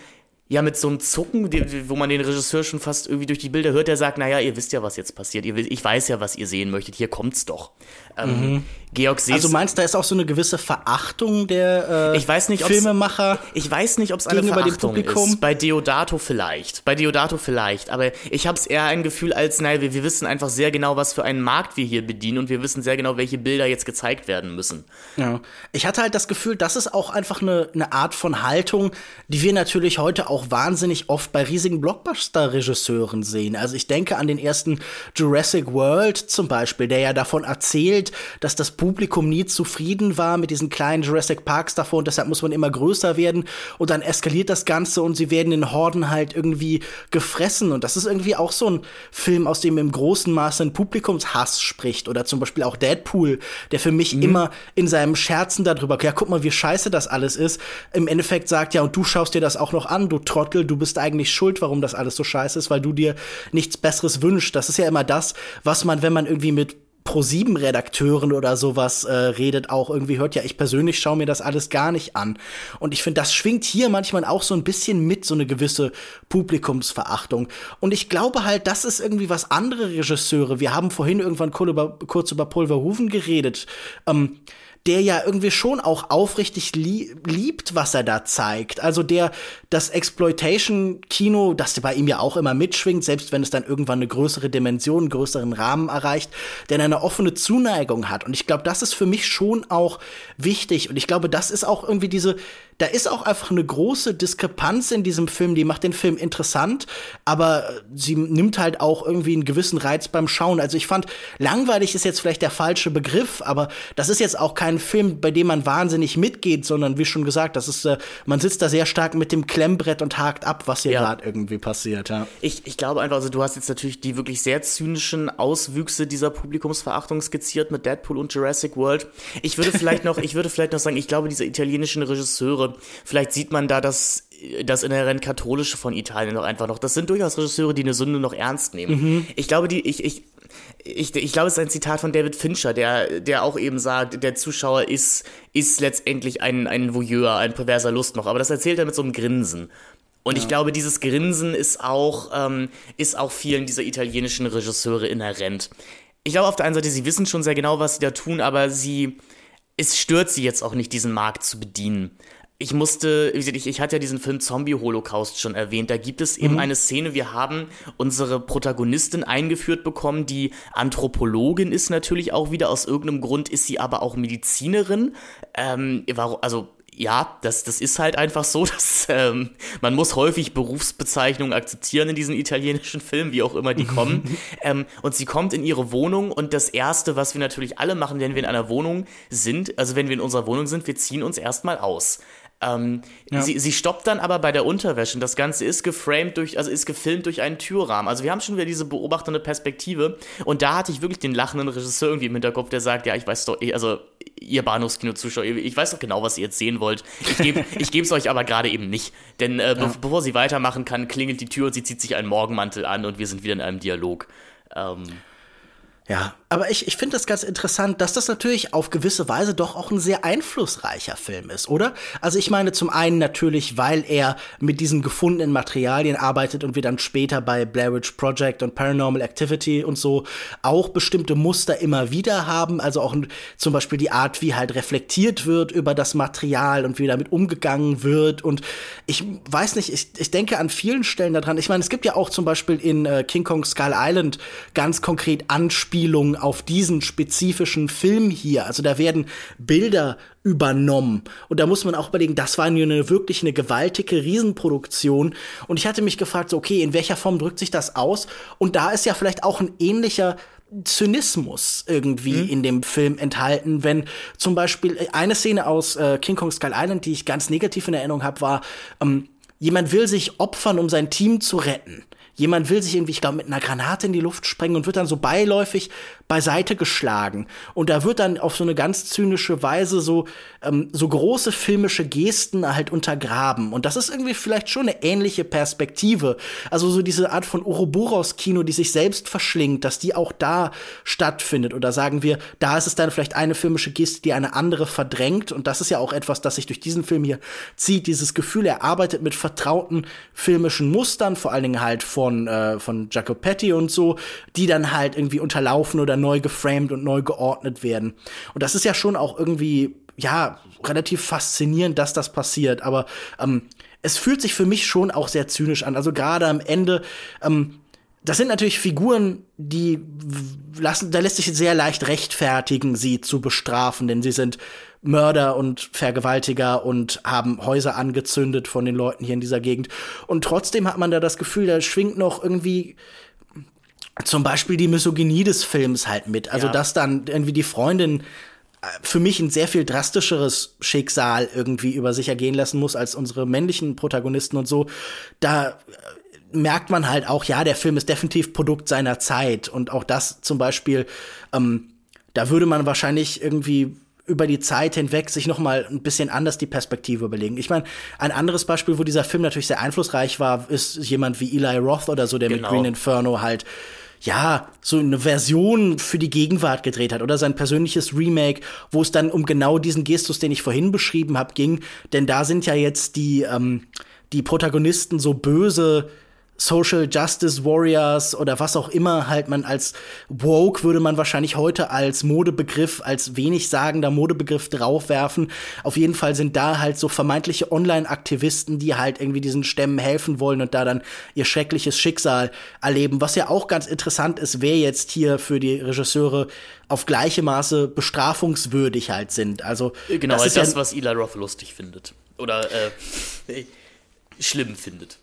ja mit so einem Zucken, wo man den Regisseur schon fast irgendwie durch die Bilder hört, der sagt, naja, ihr wisst ja, was jetzt passiert. ich weiß ja, was ihr sehen möchtet. Hier kommt's doch. Ähm, mhm. Georg Sees. Also meinst du, da ist auch so eine gewisse Verachtung der äh, ich weiß nicht, Filmemacher? Ich weiß nicht, ob es eine Verachtung ist. Bei Deodato vielleicht. Bei Deodato vielleicht. Aber ich habe es eher ein Gefühl als, naja, wir, wir wissen einfach sehr genau, was für einen Markt wir hier bedienen und wir wissen sehr genau, welche Bilder jetzt gezeigt werden müssen. Ja. Ich hatte halt das Gefühl, das ist auch einfach eine, eine Art von Haltung, die wir natürlich heute auch wahnsinnig oft bei riesigen Blockbuster-Regisseuren sehen. Also ich denke an den ersten Jurassic World zum Beispiel, der ja davon erzählt, dass das Publikum nie zufrieden war mit diesen kleinen Jurassic Parks davor und deshalb muss man immer größer werden und dann eskaliert das Ganze und sie werden in Horden halt irgendwie gefressen und das ist irgendwie auch so ein Film, aus dem im großen Maße ein Publikumshass spricht oder zum Beispiel auch Deadpool, der für mich mhm. immer in seinem Scherzen darüber, ja guck mal, wie scheiße das alles ist, im Endeffekt sagt, ja und du schaust dir das auch noch an, du Trottel, du bist eigentlich schuld, warum das alles so scheiße ist, weil du dir nichts Besseres wünschst. Das ist ja immer das, was man, wenn man irgendwie mit Pro-7-Redakteuren oder sowas äh, redet, auch irgendwie hört, ja, ich persönlich schaue mir das alles gar nicht an. Und ich finde, das schwingt hier manchmal auch so ein bisschen mit, so eine gewisse Publikumsverachtung. Und ich glaube halt, das ist irgendwie was andere Regisseure. Wir haben vorhin irgendwann kurz über, kurz über Pulverhoven geredet. Ähm, der ja irgendwie schon auch aufrichtig liebt, was er da zeigt. Also der das Exploitation-Kino, das bei ihm ja auch immer mitschwingt, selbst wenn es dann irgendwann eine größere Dimension, einen größeren Rahmen erreicht, der eine offene Zuneigung hat. Und ich glaube, das ist für mich schon auch wichtig. Und ich glaube, das ist auch irgendwie diese, da ist auch einfach eine große Diskrepanz in diesem Film, die macht den Film interessant, aber sie nimmt halt auch irgendwie einen gewissen Reiz beim Schauen. Also ich fand, langweilig ist jetzt vielleicht der falsche Begriff, aber das ist jetzt auch kein Film, bei dem man wahnsinnig mitgeht, sondern wie schon gesagt, das ist, äh, man sitzt da sehr stark mit dem Klemmbrett und hakt ab, was hier ja. gerade irgendwie passiert. Ja. Ich, ich glaube einfach, also du hast jetzt natürlich die wirklich sehr zynischen Auswüchse dieser Publikumsverachtung skizziert mit Deadpool und Jurassic World. Ich würde vielleicht noch, ich würde vielleicht noch sagen, ich glaube, diese italienischen Regisseure vielleicht sieht man da das, das inhärent katholische von Italien noch einfach noch. Das sind durchaus Regisseure, die eine Sünde noch ernst nehmen. Mhm. Ich glaube, die, ich, ich, ich, ich glaube, es ist ein Zitat von David Fincher, der, der auch eben sagt, der Zuschauer ist, ist letztendlich ein, ein Voyeur, ein perverser Lustmoch. Aber das erzählt er mit so einem Grinsen. Und ja. ich glaube, dieses Grinsen ist auch, ähm, ist auch vielen dieser italienischen Regisseure inhärent. Ich glaube, auf der einen Seite, sie wissen schon sehr genau, was sie da tun, aber sie, es stört sie jetzt auch nicht, diesen Markt zu bedienen ich musste, ich, ich hatte ja diesen Film Zombie Holocaust schon erwähnt. Da gibt es eben mhm. eine Szene, wir haben unsere Protagonistin eingeführt bekommen, die Anthropologin ist natürlich auch wieder, aus irgendeinem Grund ist sie aber auch Medizinerin. Ähm, also ja, das, das ist halt einfach so, dass ähm, man muss häufig Berufsbezeichnungen akzeptieren in diesen italienischen Filmen, wie auch immer die kommen. ähm, und sie kommt in ihre Wohnung und das Erste, was wir natürlich alle machen, wenn wir in einer Wohnung sind, also wenn wir in unserer Wohnung sind, wir ziehen uns erstmal aus. Ähm, ja. sie, sie stoppt dann aber bei der Unterwäsche. Und das Ganze ist geframed durch, also ist gefilmt durch einen Türrahmen. Also wir haben schon wieder diese beobachtende Perspektive. Und da hatte ich wirklich den lachenden Regisseur irgendwie im Hinterkopf, der sagt, ja, ich weiß doch, also ihr Bahnhofskino-Zuschauer, ich weiß doch genau, was ihr jetzt sehen wollt. Ich gebe es euch aber gerade eben nicht. Denn äh, ja. be bevor sie weitermachen kann, klingelt die Tür und sie zieht sich einen Morgenmantel an und wir sind wieder in einem Dialog. Ähm, ja, aber ich, ich finde das ganz interessant, dass das natürlich auf gewisse Weise doch auch ein sehr einflussreicher Film ist, oder? Also ich meine zum einen natürlich, weil er mit diesen gefundenen Materialien arbeitet und wir dann später bei Blair Witch Project und Paranormal Activity und so auch bestimmte Muster immer wieder haben, also auch zum Beispiel die Art, wie halt reflektiert wird über das Material und wie damit umgegangen wird. Und ich weiß nicht, ich, ich denke an vielen Stellen daran, ich meine, es gibt ja auch zum Beispiel in äh, King Kong Skull Island ganz konkret Anspielungen auf diesen spezifischen Film hier. Also da werden Bilder übernommen. Und da muss man auch überlegen, das war eine wirklich eine gewaltige Riesenproduktion. Und ich hatte mich gefragt, so, okay, in welcher Form drückt sich das aus? Und da ist ja vielleicht auch ein ähnlicher Zynismus irgendwie mhm. in dem Film enthalten, wenn zum Beispiel äh, eine Szene aus äh, King Kong Skull Island, die ich ganz negativ in Erinnerung habe, war, ähm, jemand will sich opfern, um sein Team zu retten. Jemand will sich irgendwie, ich glaube, mit einer Granate in die Luft sprengen und wird dann so beiläufig beiseite geschlagen. Und da wird dann auf so eine ganz zynische Weise so, ähm, so große filmische Gesten halt untergraben. Und das ist irgendwie vielleicht schon eine ähnliche Perspektive. Also so diese Art von Ouroboros-Kino, die sich selbst verschlingt, dass die auch da stattfindet. Oder sagen wir, da ist es dann vielleicht eine filmische Geste, die eine andere verdrängt. Und das ist ja auch etwas, das sich durch diesen Film hier zieht. Dieses Gefühl, er arbeitet mit vertrauten filmischen Mustern, vor allen Dingen halt von, äh, von Jacopetti und so, die dann halt irgendwie unterlaufen oder neu geframed und neu geordnet werden. Und das ist ja schon auch irgendwie, ja, relativ faszinierend, dass das passiert. Aber ähm, es fühlt sich für mich schon auch sehr zynisch an. Also gerade am Ende, ähm, das sind natürlich Figuren, die lassen, da lässt sich sehr leicht rechtfertigen, sie zu bestrafen, denn sie sind Mörder und Vergewaltiger und haben Häuser angezündet von den Leuten hier in dieser Gegend. Und trotzdem hat man da das Gefühl, da schwingt noch irgendwie zum Beispiel die Misogynie des Films halt mit. Also, ja. dass dann irgendwie die Freundin äh, für mich ein sehr viel drastischeres Schicksal irgendwie über sich ergehen lassen muss als unsere männlichen Protagonisten und so. Da äh, merkt man halt auch, ja, der Film ist definitiv Produkt seiner Zeit und auch das zum Beispiel, ähm, da würde man wahrscheinlich irgendwie über die Zeit hinweg sich noch mal ein bisschen anders die Perspektive überlegen. Ich meine, ein anderes Beispiel, wo dieser Film natürlich sehr einflussreich war, ist jemand wie Eli Roth oder so, der genau. mit Green Inferno halt ja, so eine Version für die Gegenwart gedreht hat oder sein persönliches Remake, wo es dann um genau diesen Gestus, den ich vorhin beschrieben habe, ging. Denn da sind ja jetzt die, ähm, die Protagonisten so böse Social Justice Warriors oder was auch immer halt man als woke würde man wahrscheinlich heute als Modebegriff, als wenig sagender Modebegriff draufwerfen. Auf jeden Fall sind da halt so vermeintliche Online-Aktivisten, die halt irgendwie diesen Stämmen helfen wollen und da dann ihr schreckliches Schicksal erleben. Was ja auch ganz interessant ist, wer jetzt hier für die Regisseure auf gleiche Maße bestrafungswürdig halt sind. Also genau, das ist das, ja was Eli Roth lustig findet. Oder äh, schlimm findet.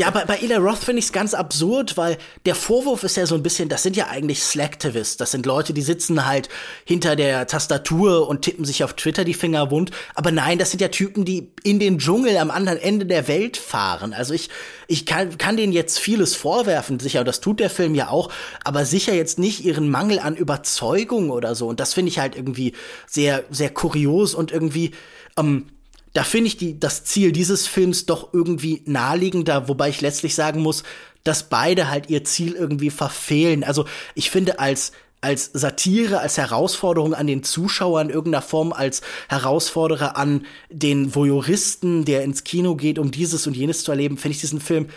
Ja, bei, bei Eli Roth finde ich es ganz absurd, weil der Vorwurf ist ja so ein bisschen, das sind ja eigentlich Slacktivists. Das sind Leute, die sitzen halt hinter der Tastatur und tippen sich auf Twitter die Finger wund. Aber nein, das sind ja Typen, die in den Dschungel am anderen Ende der Welt fahren. Also ich, ich kann, kann denen jetzt vieles vorwerfen, sicher, das tut der Film ja auch, aber sicher jetzt nicht ihren Mangel an Überzeugung oder so. Und das finde ich halt irgendwie sehr, sehr kurios und irgendwie, ähm, da finde ich die, das Ziel dieses Films doch irgendwie naheliegender, wobei ich letztlich sagen muss, dass beide halt ihr Ziel irgendwie verfehlen. Also ich finde als als Satire, als Herausforderung an den Zuschauer in irgendeiner Form, als Herausforderer an den Voyeuristen, der ins Kino geht, um dieses und jenes zu erleben, finde ich diesen Film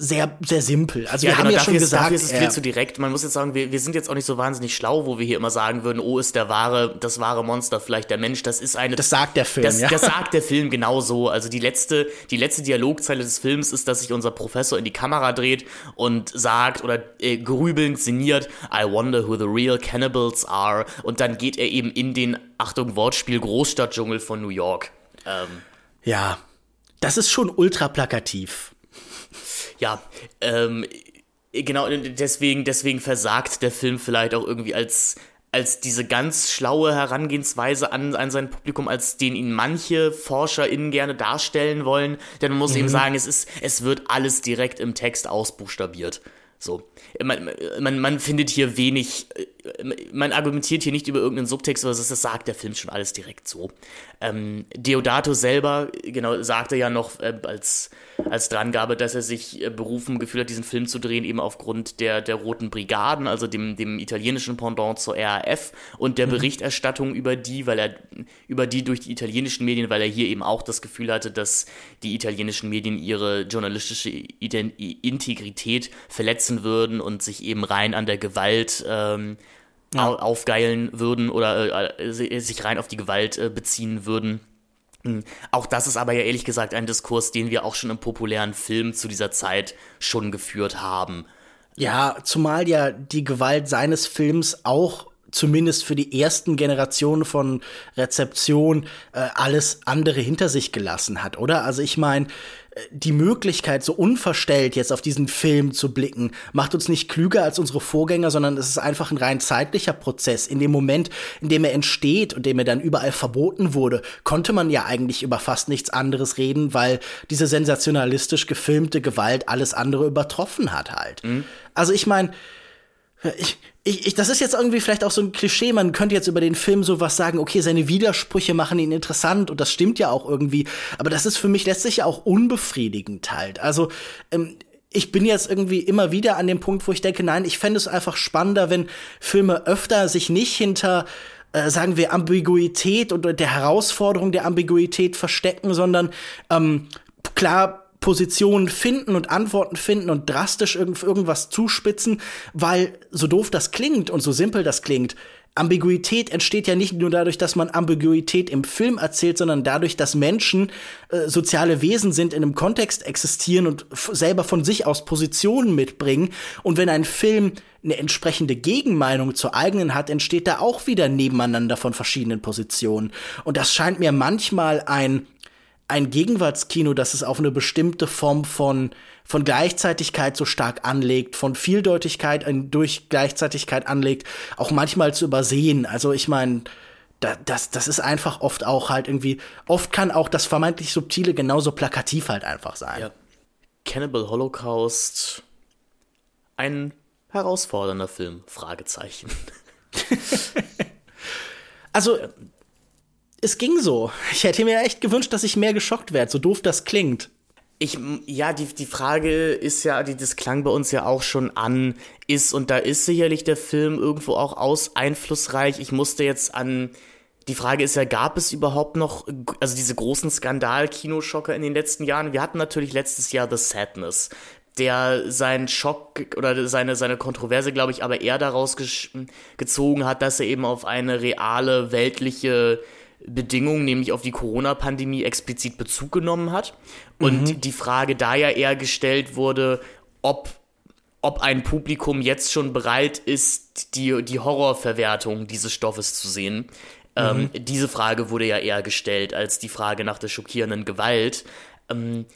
sehr, sehr simpel. Also ja, wir genau, haben ja dafür schon ist, gesagt, dafür ist es viel zu direkt. Man muss jetzt sagen, wir, wir sind jetzt auch nicht so wahnsinnig schlau, wo wir hier immer sagen würden, oh, ist der wahre, das wahre Monster vielleicht der Mensch. Das ist eine. Das sagt der Film. Das, ja. das sagt der Film genau so. Also die letzte, die letzte Dialogzeile des Films ist, dass sich unser Professor in die Kamera dreht und sagt oder äh, grübelnd sinniert, I wonder who the real cannibals are. Und dann geht er eben in den, Achtung, Wortspiel Großstadtdschungel von New York. Ähm, ja, das ist schon ultra plakativ ja, ähm, genau, deswegen, deswegen versagt der Film vielleicht auch irgendwie als, als diese ganz schlaue Herangehensweise an, an sein Publikum, als den ihn manche ForscherInnen gerne darstellen wollen. Denn man muss mhm. eben sagen, es ist, es wird alles direkt im Text ausbuchstabiert. So. Man, man, man findet hier wenig, man argumentiert hier nicht über irgendeinen Subtext, oder das sagt der Film schon alles direkt so. Ähm, Deodato selber, genau, sagte ja noch äh, als, als Drangabe, dass er sich äh, berufen gefühlt hat, diesen Film zu drehen, eben aufgrund der, der Roten Brigaden, also dem, dem italienischen Pendant zur RAF und der mhm. Berichterstattung über die, weil er, über die durch die italienischen Medien, weil er hier eben auch das Gefühl hatte, dass die italienischen Medien ihre journalistische Integrität verletzen würden und sich eben rein an der Gewalt ähm, ja. aufgeilen würden oder äh, sich rein auf die Gewalt äh, beziehen würden. Hm. Auch das ist aber ja ehrlich gesagt ein Diskurs, den wir auch schon im populären Film zu dieser Zeit schon geführt haben. Ja, zumal ja die Gewalt seines Films auch zumindest für die ersten Generationen von Rezeption äh, alles andere hinter sich gelassen hat, oder? Also ich meine, äh, die Möglichkeit, so unverstellt jetzt auf diesen Film zu blicken, macht uns nicht klüger als unsere Vorgänger, sondern es ist einfach ein rein zeitlicher Prozess. In dem Moment, in dem er entsteht und dem er dann überall verboten wurde, konnte man ja eigentlich über fast nichts anderes reden, weil diese sensationalistisch gefilmte Gewalt alles andere übertroffen hat halt. Mhm. Also ich meine, ich, ich, ich, das ist jetzt irgendwie vielleicht auch so ein Klischee. Man könnte jetzt über den Film sowas sagen, okay, seine Widersprüche machen ihn interessant und das stimmt ja auch irgendwie. Aber das ist für mich letztlich ja auch unbefriedigend halt. Also, ähm, ich bin jetzt irgendwie immer wieder an dem Punkt, wo ich denke, nein, ich fände es einfach spannender, wenn Filme öfter sich nicht hinter äh, sagen wir, Ambiguität oder der Herausforderung der Ambiguität verstecken, sondern ähm, klar Positionen finden und Antworten finden und drastisch irgend irgendwas zuspitzen, weil so doof das klingt und so simpel das klingt, Ambiguität entsteht ja nicht nur dadurch, dass man Ambiguität im Film erzählt, sondern dadurch, dass Menschen äh, soziale Wesen sind, in einem Kontext existieren und selber von sich aus Positionen mitbringen. Und wenn ein Film eine entsprechende Gegenmeinung zur eigenen hat, entsteht da auch wieder nebeneinander von verschiedenen Positionen. Und das scheint mir manchmal ein ein Gegenwartskino, das es auf eine bestimmte Form von, von Gleichzeitigkeit so stark anlegt, von Vieldeutigkeit durch Gleichzeitigkeit anlegt, auch manchmal zu übersehen. Also ich meine, da, das, das ist einfach oft auch halt irgendwie, oft kann auch das vermeintlich Subtile genauso plakativ halt einfach sein. Ja. Cannibal Holocaust, ein herausfordernder Film, Fragezeichen. also, es ging so. Ich hätte mir echt gewünscht, dass ich mehr geschockt werde, so doof das klingt. Ich, ja, die, die Frage ist ja, die, das klang bei uns ja auch schon an, ist, und da ist sicherlich der Film irgendwo auch aus einflussreich. Ich musste jetzt an, die Frage ist ja, gab es überhaupt noch, also diese großen Skandal-Kinoschocker in den letzten Jahren? Wir hatten natürlich letztes Jahr The Sadness, der seinen Schock oder seine, seine Kontroverse, glaube ich, aber eher daraus gezogen hat, dass er eben auf eine reale, weltliche Bedingungen, nämlich auf die Corona-Pandemie, explizit Bezug genommen hat. Und mhm. die Frage da ja eher gestellt wurde, ob, ob ein Publikum jetzt schon bereit ist, die, die Horrorverwertung dieses Stoffes zu sehen. Mhm. Ähm, diese Frage wurde ja eher gestellt als die Frage nach der schockierenden Gewalt. Ähm,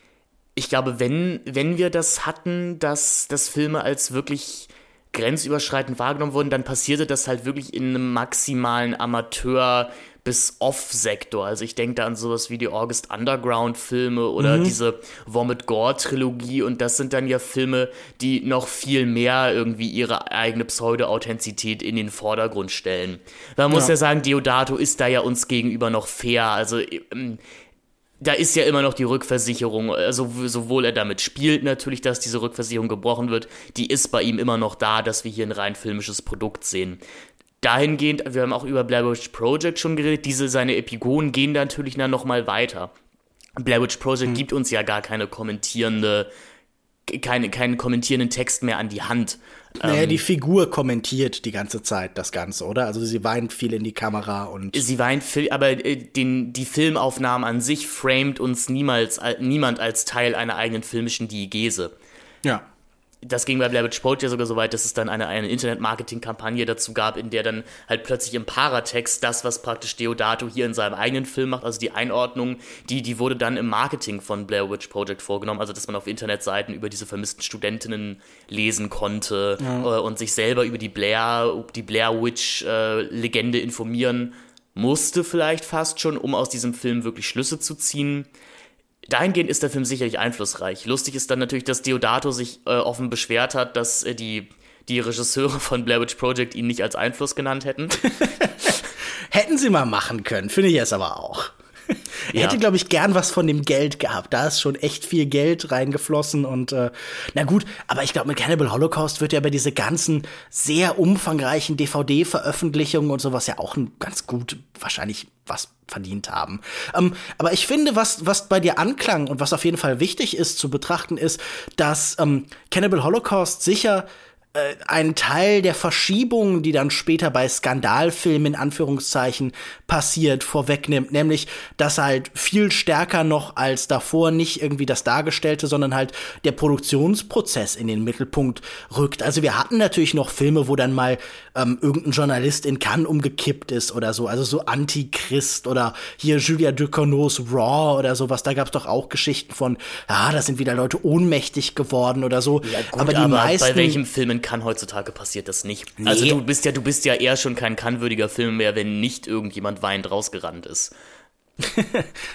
ich glaube, wenn, wenn wir das hatten, dass, dass Filme als wirklich grenzüberschreitend wahrgenommen wurden, dann passierte das halt wirklich in einem maximalen Amateur- bis Off-Sektor. Also ich denke da an sowas wie die August Underground-Filme oder mhm. diese Vomit Gore-Trilogie und das sind dann ja Filme, die noch viel mehr irgendwie ihre eigene Pseudo-Authentizität in den Vordergrund stellen. Man muss ja. ja sagen, Deodato ist da ja uns gegenüber noch fair. Also ähm, da ist ja immer noch die Rückversicherung, also sowohl er damit spielt natürlich, dass diese Rückversicherung gebrochen wird, die ist bei ihm immer noch da, dass wir hier ein rein filmisches Produkt sehen dahingehend, wir haben auch über Blair Witch Project schon geredet, diese seine Epigonen gehen da natürlich dann nochmal weiter. Blair Witch Project hm. gibt uns ja gar keine kommentierende, keine, keinen kommentierenden Text mehr an die Hand. Naja, ähm, die Figur kommentiert die ganze Zeit das Ganze, oder? Also sie weint viel in die Kamera und. Sie weint viel, aber äh, den, die Filmaufnahmen an sich framet uns niemals, niemand als Teil einer eigenen filmischen Diegese. Ja das ging bei Blair Witch Project ja sogar so weit, dass es dann eine, eine Internet-Marketing-Kampagne dazu gab, in der dann halt plötzlich im Paratext das, was praktisch Deodato hier in seinem eigenen Film macht, also die Einordnung, die, die wurde dann im Marketing von Blair Witch Project vorgenommen, also dass man auf Internetseiten über diese vermissten Studentinnen lesen konnte ja. äh, und sich selber über die Blair, die Blair Witch-Legende äh, informieren musste vielleicht fast schon, um aus diesem Film wirklich Schlüsse zu ziehen dahingehend ist der Film sicherlich einflussreich. Lustig ist dann natürlich, dass Deodato sich äh, offen beschwert hat, dass äh, die, die Regisseure von Blair Witch Project ihn nicht als Einfluss genannt hätten. Hätten sie mal machen können, finde ich es aber auch. Er ja. hätte, glaube ich, gern was von dem Geld gehabt. Da ist schon echt viel Geld reingeflossen und äh, na gut, aber ich glaube, mit Cannibal Holocaust wird ja bei diese ganzen sehr umfangreichen DVD-Veröffentlichungen und sowas ja auch ein ganz gut wahrscheinlich was verdient haben. Ähm, aber ich finde, was, was bei dir anklang und was auf jeden Fall wichtig ist zu betrachten, ist, dass ähm, Cannibal Holocaust sicher äh, einen Teil der Verschiebungen, die dann später bei Skandalfilmen in Anführungszeichen passiert, vorwegnimmt. Nämlich, dass halt viel stärker noch als davor nicht irgendwie das Dargestellte, sondern halt der Produktionsprozess in den Mittelpunkt rückt. Also wir hatten natürlich noch Filme, wo dann mal ähm, irgendein Journalist in Cannes umgekippt ist oder so. Also so Antichrist oder hier Julia Ducournau's Raw oder sowas. Da gab es doch auch Geschichten von, ja, da sind wieder Leute ohnmächtig geworden oder so. Ja, gut, aber die aber meisten. Bei welchem Film in Cannes heutzutage passiert das nicht? Nee. Also du bist ja, du bist ja eher schon kein Cannes-würdiger Film mehr, wenn nicht irgendjemand weinend rausgerannt ist.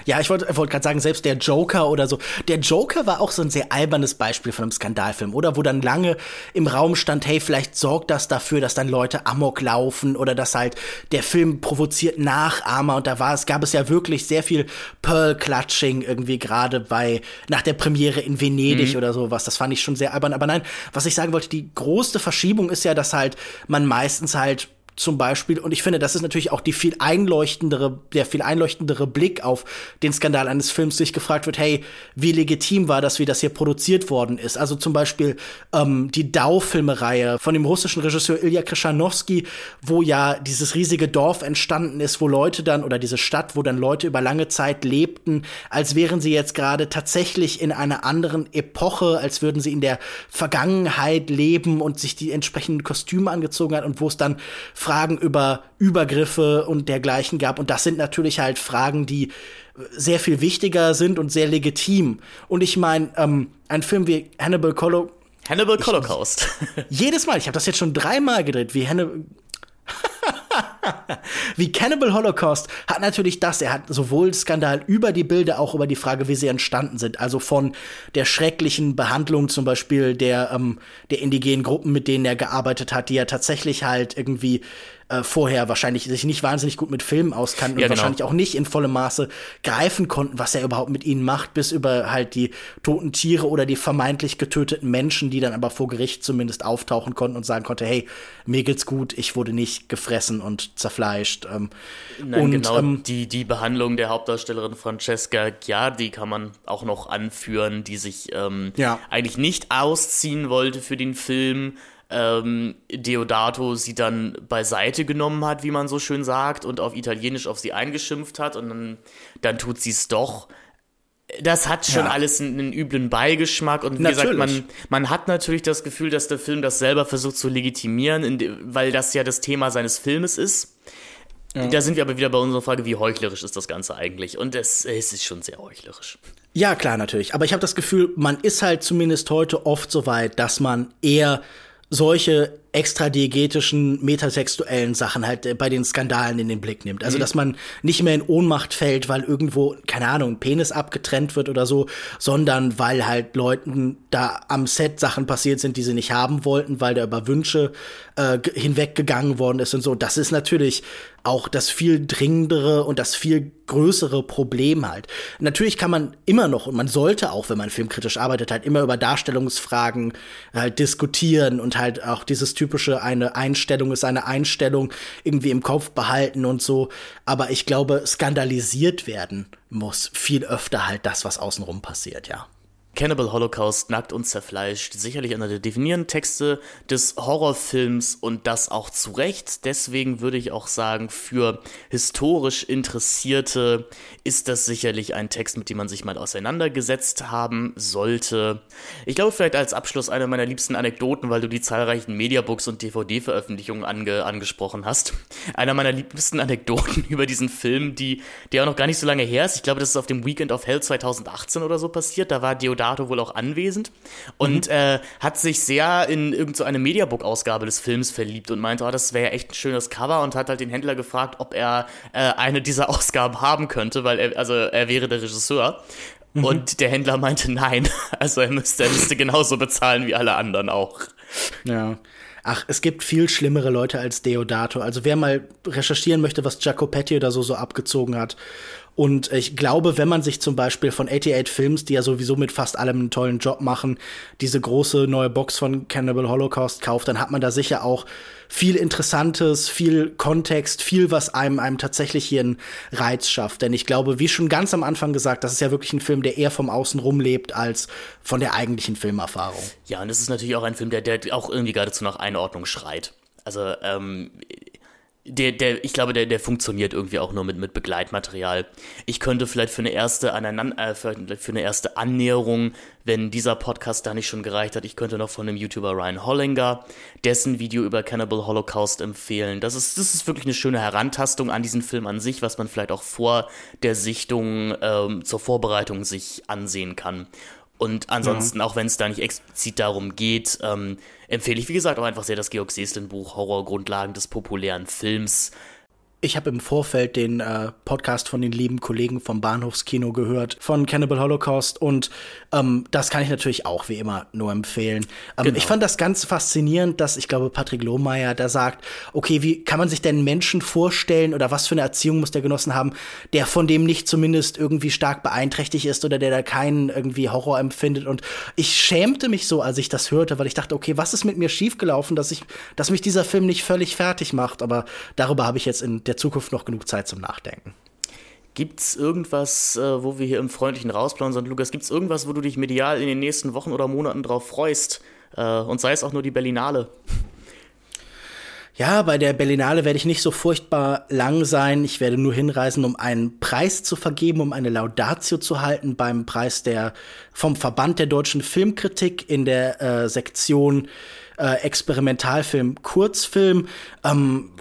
Ja, ich wollte wollt gerade sagen, selbst der Joker oder so. Der Joker war auch so ein sehr albernes Beispiel von einem Skandalfilm, oder? Wo dann lange im Raum stand, hey, vielleicht sorgt das dafür, dass dann Leute Amok laufen oder dass halt der Film provoziert Nachahmer und da war es, gab es ja wirklich sehr viel Pearl-Clutching irgendwie gerade bei, nach der Premiere in Venedig mhm. oder sowas. Das fand ich schon sehr albern. Aber nein, was ich sagen wollte, die größte Verschiebung ist ja, dass halt man meistens halt zum Beispiel. Und ich finde, das ist natürlich auch die viel einleuchtendere, der viel einleuchtendere Blick auf den Skandal eines Films, sich gefragt wird, hey, wie legitim war das, wie das hier produziert worden ist? Also zum Beispiel ähm, die Dau-Filmereihe von dem russischen Regisseur Ilya Krishanowski, wo ja dieses riesige Dorf entstanden ist, wo Leute dann, oder diese Stadt, wo dann Leute über lange Zeit lebten, als wären sie jetzt gerade tatsächlich in einer anderen Epoche, als würden sie in der Vergangenheit leben und sich die entsprechenden Kostüme angezogen hat und wo es dann Fragen über Übergriffe und dergleichen gab. Und das sind natürlich halt Fragen, die sehr viel wichtiger sind und sehr legitim. Und ich meine, ähm, ein Film wie Hannibal Holo Hannibal Holocaust. jedes Mal, ich habe das jetzt schon dreimal gedreht, wie Hannibal wie Cannibal Holocaust hat natürlich das, er hat sowohl Skandal über die Bilder, auch über die Frage, wie sie entstanden sind. Also von der schrecklichen Behandlung zum Beispiel der, ähm, der indigenen Gruppen, mit denen er gearbeitet hat, die ja tatsächlich halt irgendwie äh, vorher wahrscheinlich sich nicht wahnsinnig gut mit Filmen auskannten ja, und genau. wahrscheinlich auch nicht in vollem Maße greifen konnten, was er überhaupt mit ihnen macht, bis über halt die toten Tiere oder die vermeintlich getöteten Menschen, die dann aber vor Gericht zumindest auftauchen konnten und sagen konnte, hey, mir geht's gut, ich wurde nicht gefressen und zerfleischt. Ähm, Nein, und, genau, ähm, die, die Behandlung der Hauptdarstellerin Francesca Giardi kann man auch noch anführen, die sich ähm, ja. eigentlich nicht ausziehen wollte für den Film, ähm, Deodato sie dann beiseite genommen hat, wie man so schön sagt, und auf Italienisch auf sie eingeschimpft hat und dann, dann tut sie es doch. Das hat schon ja. alles einen, einen, üblen Beigeschmack und wie natürlich. gesagt, man, man hat natürlich das Gefühl, dass der Film das selber versucht zu legitimieren, weil das ja das Thema seines Filmes ist. Ja. Da sind wir aber wieder bei unserer Frage, wie heuchlerisch ist das Ganze eigentlich? Und es, es ist schon sehr heuchlerisch. Ja, klar, natürlich. Aber ich habe das Gefühl, man ist halt zumindest heute oft so weit, dass man eher solche extradiegetischen, metasexuellen Sachen halt äh, bei den Skandalen in den Blick nimmt. Also, mhm. dass man nicht mehr in Ohnmacht fällt, weil irgendwo, keine Ahnung, ein Penis abgetrennt wird oder so, sondern weil halt Leuten da am Set Sachen passiert sind, die sie nicht haben wollten, weil da über Wünsche äh, hinweggegangen worden ist und so. Das ist natürlich auch das viel dringendere und das viel größere Problem halt. Natürlich kann man immer noch und man sollte auch, wenn man filmkritisch arbeitet, halt immer über Darstellungsfragen halt diskutieren und halt auch dieses typische eine Einstellung ist eine Einstellung irgendwie im Kopf behalten und so. Aber ich glaube, skandalisiert werden muss viel öfter halt das, was außenrum passiert, ja. Cannibal Holocaust, Nackt und Zerfleischt, sicherlich einer der definierenden Texte des Horrorfilms und das auch zu Recht. Deswegen würde ich auch sagen, für historisch Interessierte ist das sicherlich ein Text, mit dem man sich mal auseinandergesetzt haben sollte. Ich glaube, vielleicht als Abschluss eine meiner liebsten Anekdoten, weil du die zahlreichen Mediabooks und DVD-Veröffentlichungen ange angesprochen hast. Einer meiner liebsten Anekdoten über diesen Film, die, der auch noch gar nicht so lange her ist. Ich glaube, das ist auf dem Weekend of Hell 2018 oder so passiert. Da war Deodato Dato wohl auch anwesend und mhm. äh, hat sich sehr in irgendeine so Mediabook-Ausgabe des Films verliebt und meinte, oh, das wäre echt ein schönes Cover und hat halt den Händler gefragt, ob er äh, eine dieser Ausgaben haben könnte, weil er, also er wäre der Regisseur. Mhm. Und der Händler meinte nein. Also er müsste, er müsste genauso bezahlen wie alle anderen auch. Ja. Ach, es gibt viel schlimmere Leute als Deodato. Also wer mal recherchieren möchte, was Jacopetti oder so so abgezogen hat Und ich glaube, wenn man sich zum Beispiel von 88 Films, die ja sowieso mit fast allem einen tollen Job machen, diese große neue Box von Cannibal Holocaust kauft, dann hat man da sicher auch viel Interessantes, viel Kontext, viel, was einem, einem tatsächlich hier einen Reiz schafft. Denn ich glaube, wie schon ganz am Anfang gesagt, das ist ja wirklich ein Film, der eher vom Außenrum lebt als von der eigentlichen Filmerfahrung. Ja, und es ist natürlich auch ein Film, der, der auch irgendwie geradezu nach Einordnung schreit. Also, ähm, der, der, ich glaube, der, der funktioniert irgendwie auch nur mit, mit Begleitmaterial. Ich könnte vielleicht für eine erste Aneinander, äh, für, für eine erste Annäherung, wenn dieser Podcast da nicht schon gereicht hat, ich könnte noch von dem YouTuber Ryan Hollinger dessen Video über Cannibal Holocaust empfehlen. Das ist, das ist wirklich eine schöne Herantastung an diesen Film an sich, was man vielleicht auch vor der Sichtung ähm, zur Vorbereitung sich ansehen kann. Und ansonsten, ja. auch wenn es da nicht explizit darum geht, ähm, empfehle ich, wie gesagt, auch einfach sehr das Georg Seslin-Buch Horrorgrundlagen des populären Films. Ich habe im Vorfeld den äh, Podcast von den lieben Kollegen vom Bahnhofskino gehört, von Cannibal Holocaust. Und ähm, das kann ich natürlich auch wie immer nur empfehlen. Ähm, genau. Ich fand das ganz faszinierend, dass ich glaube, Patrick Lohmeier da sagt, okay, wie kann man sich denn Menschen vorstellen oder was für eine Erziehung muss der genossen haben, der von dem nicht zumindest irgendwie stark beeinträchtigt ist oder der da keinen irgendwie Horror empfindet. Und ich schämte mich so, als ich das hörte, weil ich dachte, okay, was ist mit mir schiefgelaufen, dass ich, dass mich dieser Film nicht völlig fertig macht. Aber darüber habe ich jetzt in der Zukunft noch genug Zeit zum Nachdenken. Gibt es irgendwas, äh, wo wir hier im freundlichen Rausplauen sind, Lukas, gibt es irgendwas, wo du dich medial in den nächsten Wochen oder Monaten drauf freust? Äh, und sei es auch nur die Berlinale. Ja, bei der Berlinale werde ich nicht so furchtbar lang sein. Ich werde nur hinreisen, um einen Preis zu vergeben, um eine Laudatio zu halten beim Preis der vom Verband der deutschen Filmkritik in der äh, Sektion äh, Experimentalfilm, Kurzfilm. Ähm,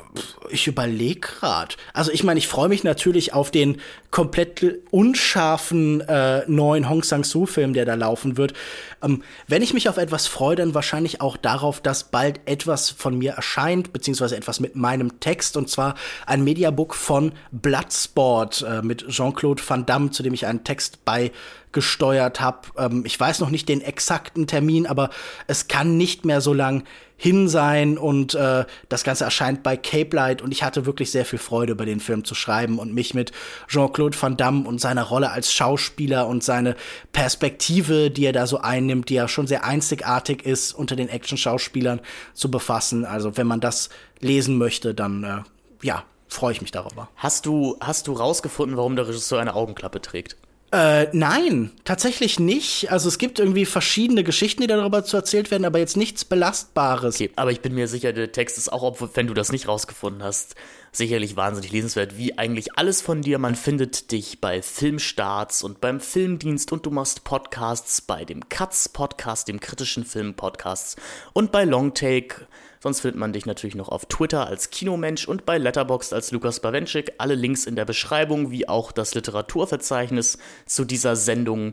ich überlege gerade. Also ich meine, ich freue mich natürlich auf den komplett unscharfen äh, neuen Hong Sang-soo-Film, der da laufen wird. Ähm, wenn ich mich auf etwas freue, dann wahrscheinlich auch darauf, dass bald etwas von mir erscheint, beziehungsweise etwas mit meinem Text, und zwar ein Mediabook von Bloodsport äh, mit Jean-Claude Van Damme, zu dem ich einen Text bei gesteuert habe. Ähm, ich weiß noch nicht den exakten Termin, aber es kann nicht mehr so lang hin sein und äh, das Ganze erscheint bei Cape Light und ich hatte wirklich sehr viel Freude über den Film zu schreiben und mich mit Jean-Claude Van Damme und seiner Rolle als Schauspieler und seine Perspektive, die er da so einnimmt, die ja schon sehr einzigartig ist unter den Action-Schauspielern zu befassen. Also wenn man das lesen möchte, dann äh, ja, freue ich mich darüber. Hast du, hast du rausgefunden, warum der Regisseur eine Augenklappe trägt? Äh, nein, tatsächlich nicht. Also es gibt irgendwie verschiedene Geschichten, die darüber zu erzählt werden, aber jetzt nichts Belastbares. Okay, aber ich bin mir sicher, der Text ist auch, wenn du das nicht rausgefunden hast, sicherlich wahnsinnig lesenswert, wie eigentlich alles von dir. Man findet dich bei Filmstarts und beim Filmdienst und du machst Podcasts bei dem Katz Podcast, dem kritischen Film Podcasts und bei Longtake Sonst findet man dich natürlich noch auf Twitter als Kinomensch und bei Letterboxd als Lukas Bawenschik. Alle Links in der Beschreibung, wie auch das Literaturverzeichnis zu dieser Sendung.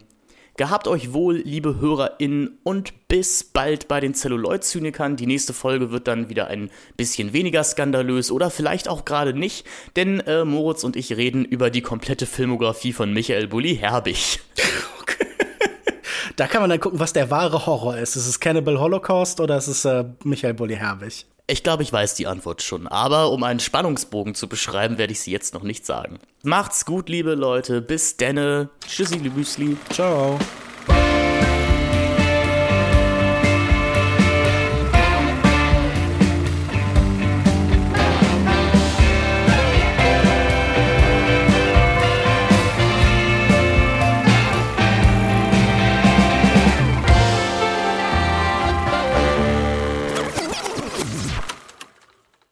Gehabt euch wohl, liebe HörerInnen, und bis bald bei den Zelluloid-Zynikern. Die nächste Folge wird dann wieder ein bisschen weniger skandalös oder vielleicht auch gerade nicht, denn äh, Moritz und ich reden über die komplette Filmografie von Michael Bulli Herbig. Da kann man dann gucken, was der wahre Horror ist. Ist es Cannibal Holocaust oder ist es äh, Michael Bulli Herbig? Ich glaube, ich weiß die Antwort schon, aber um einen Spannungsbogen zu beschreiben, werde ich sie jetzt noch nicht sagen. Macht's gut, liebe Leute. Bis denne. Tschüssi, Lübüsli. Ciao.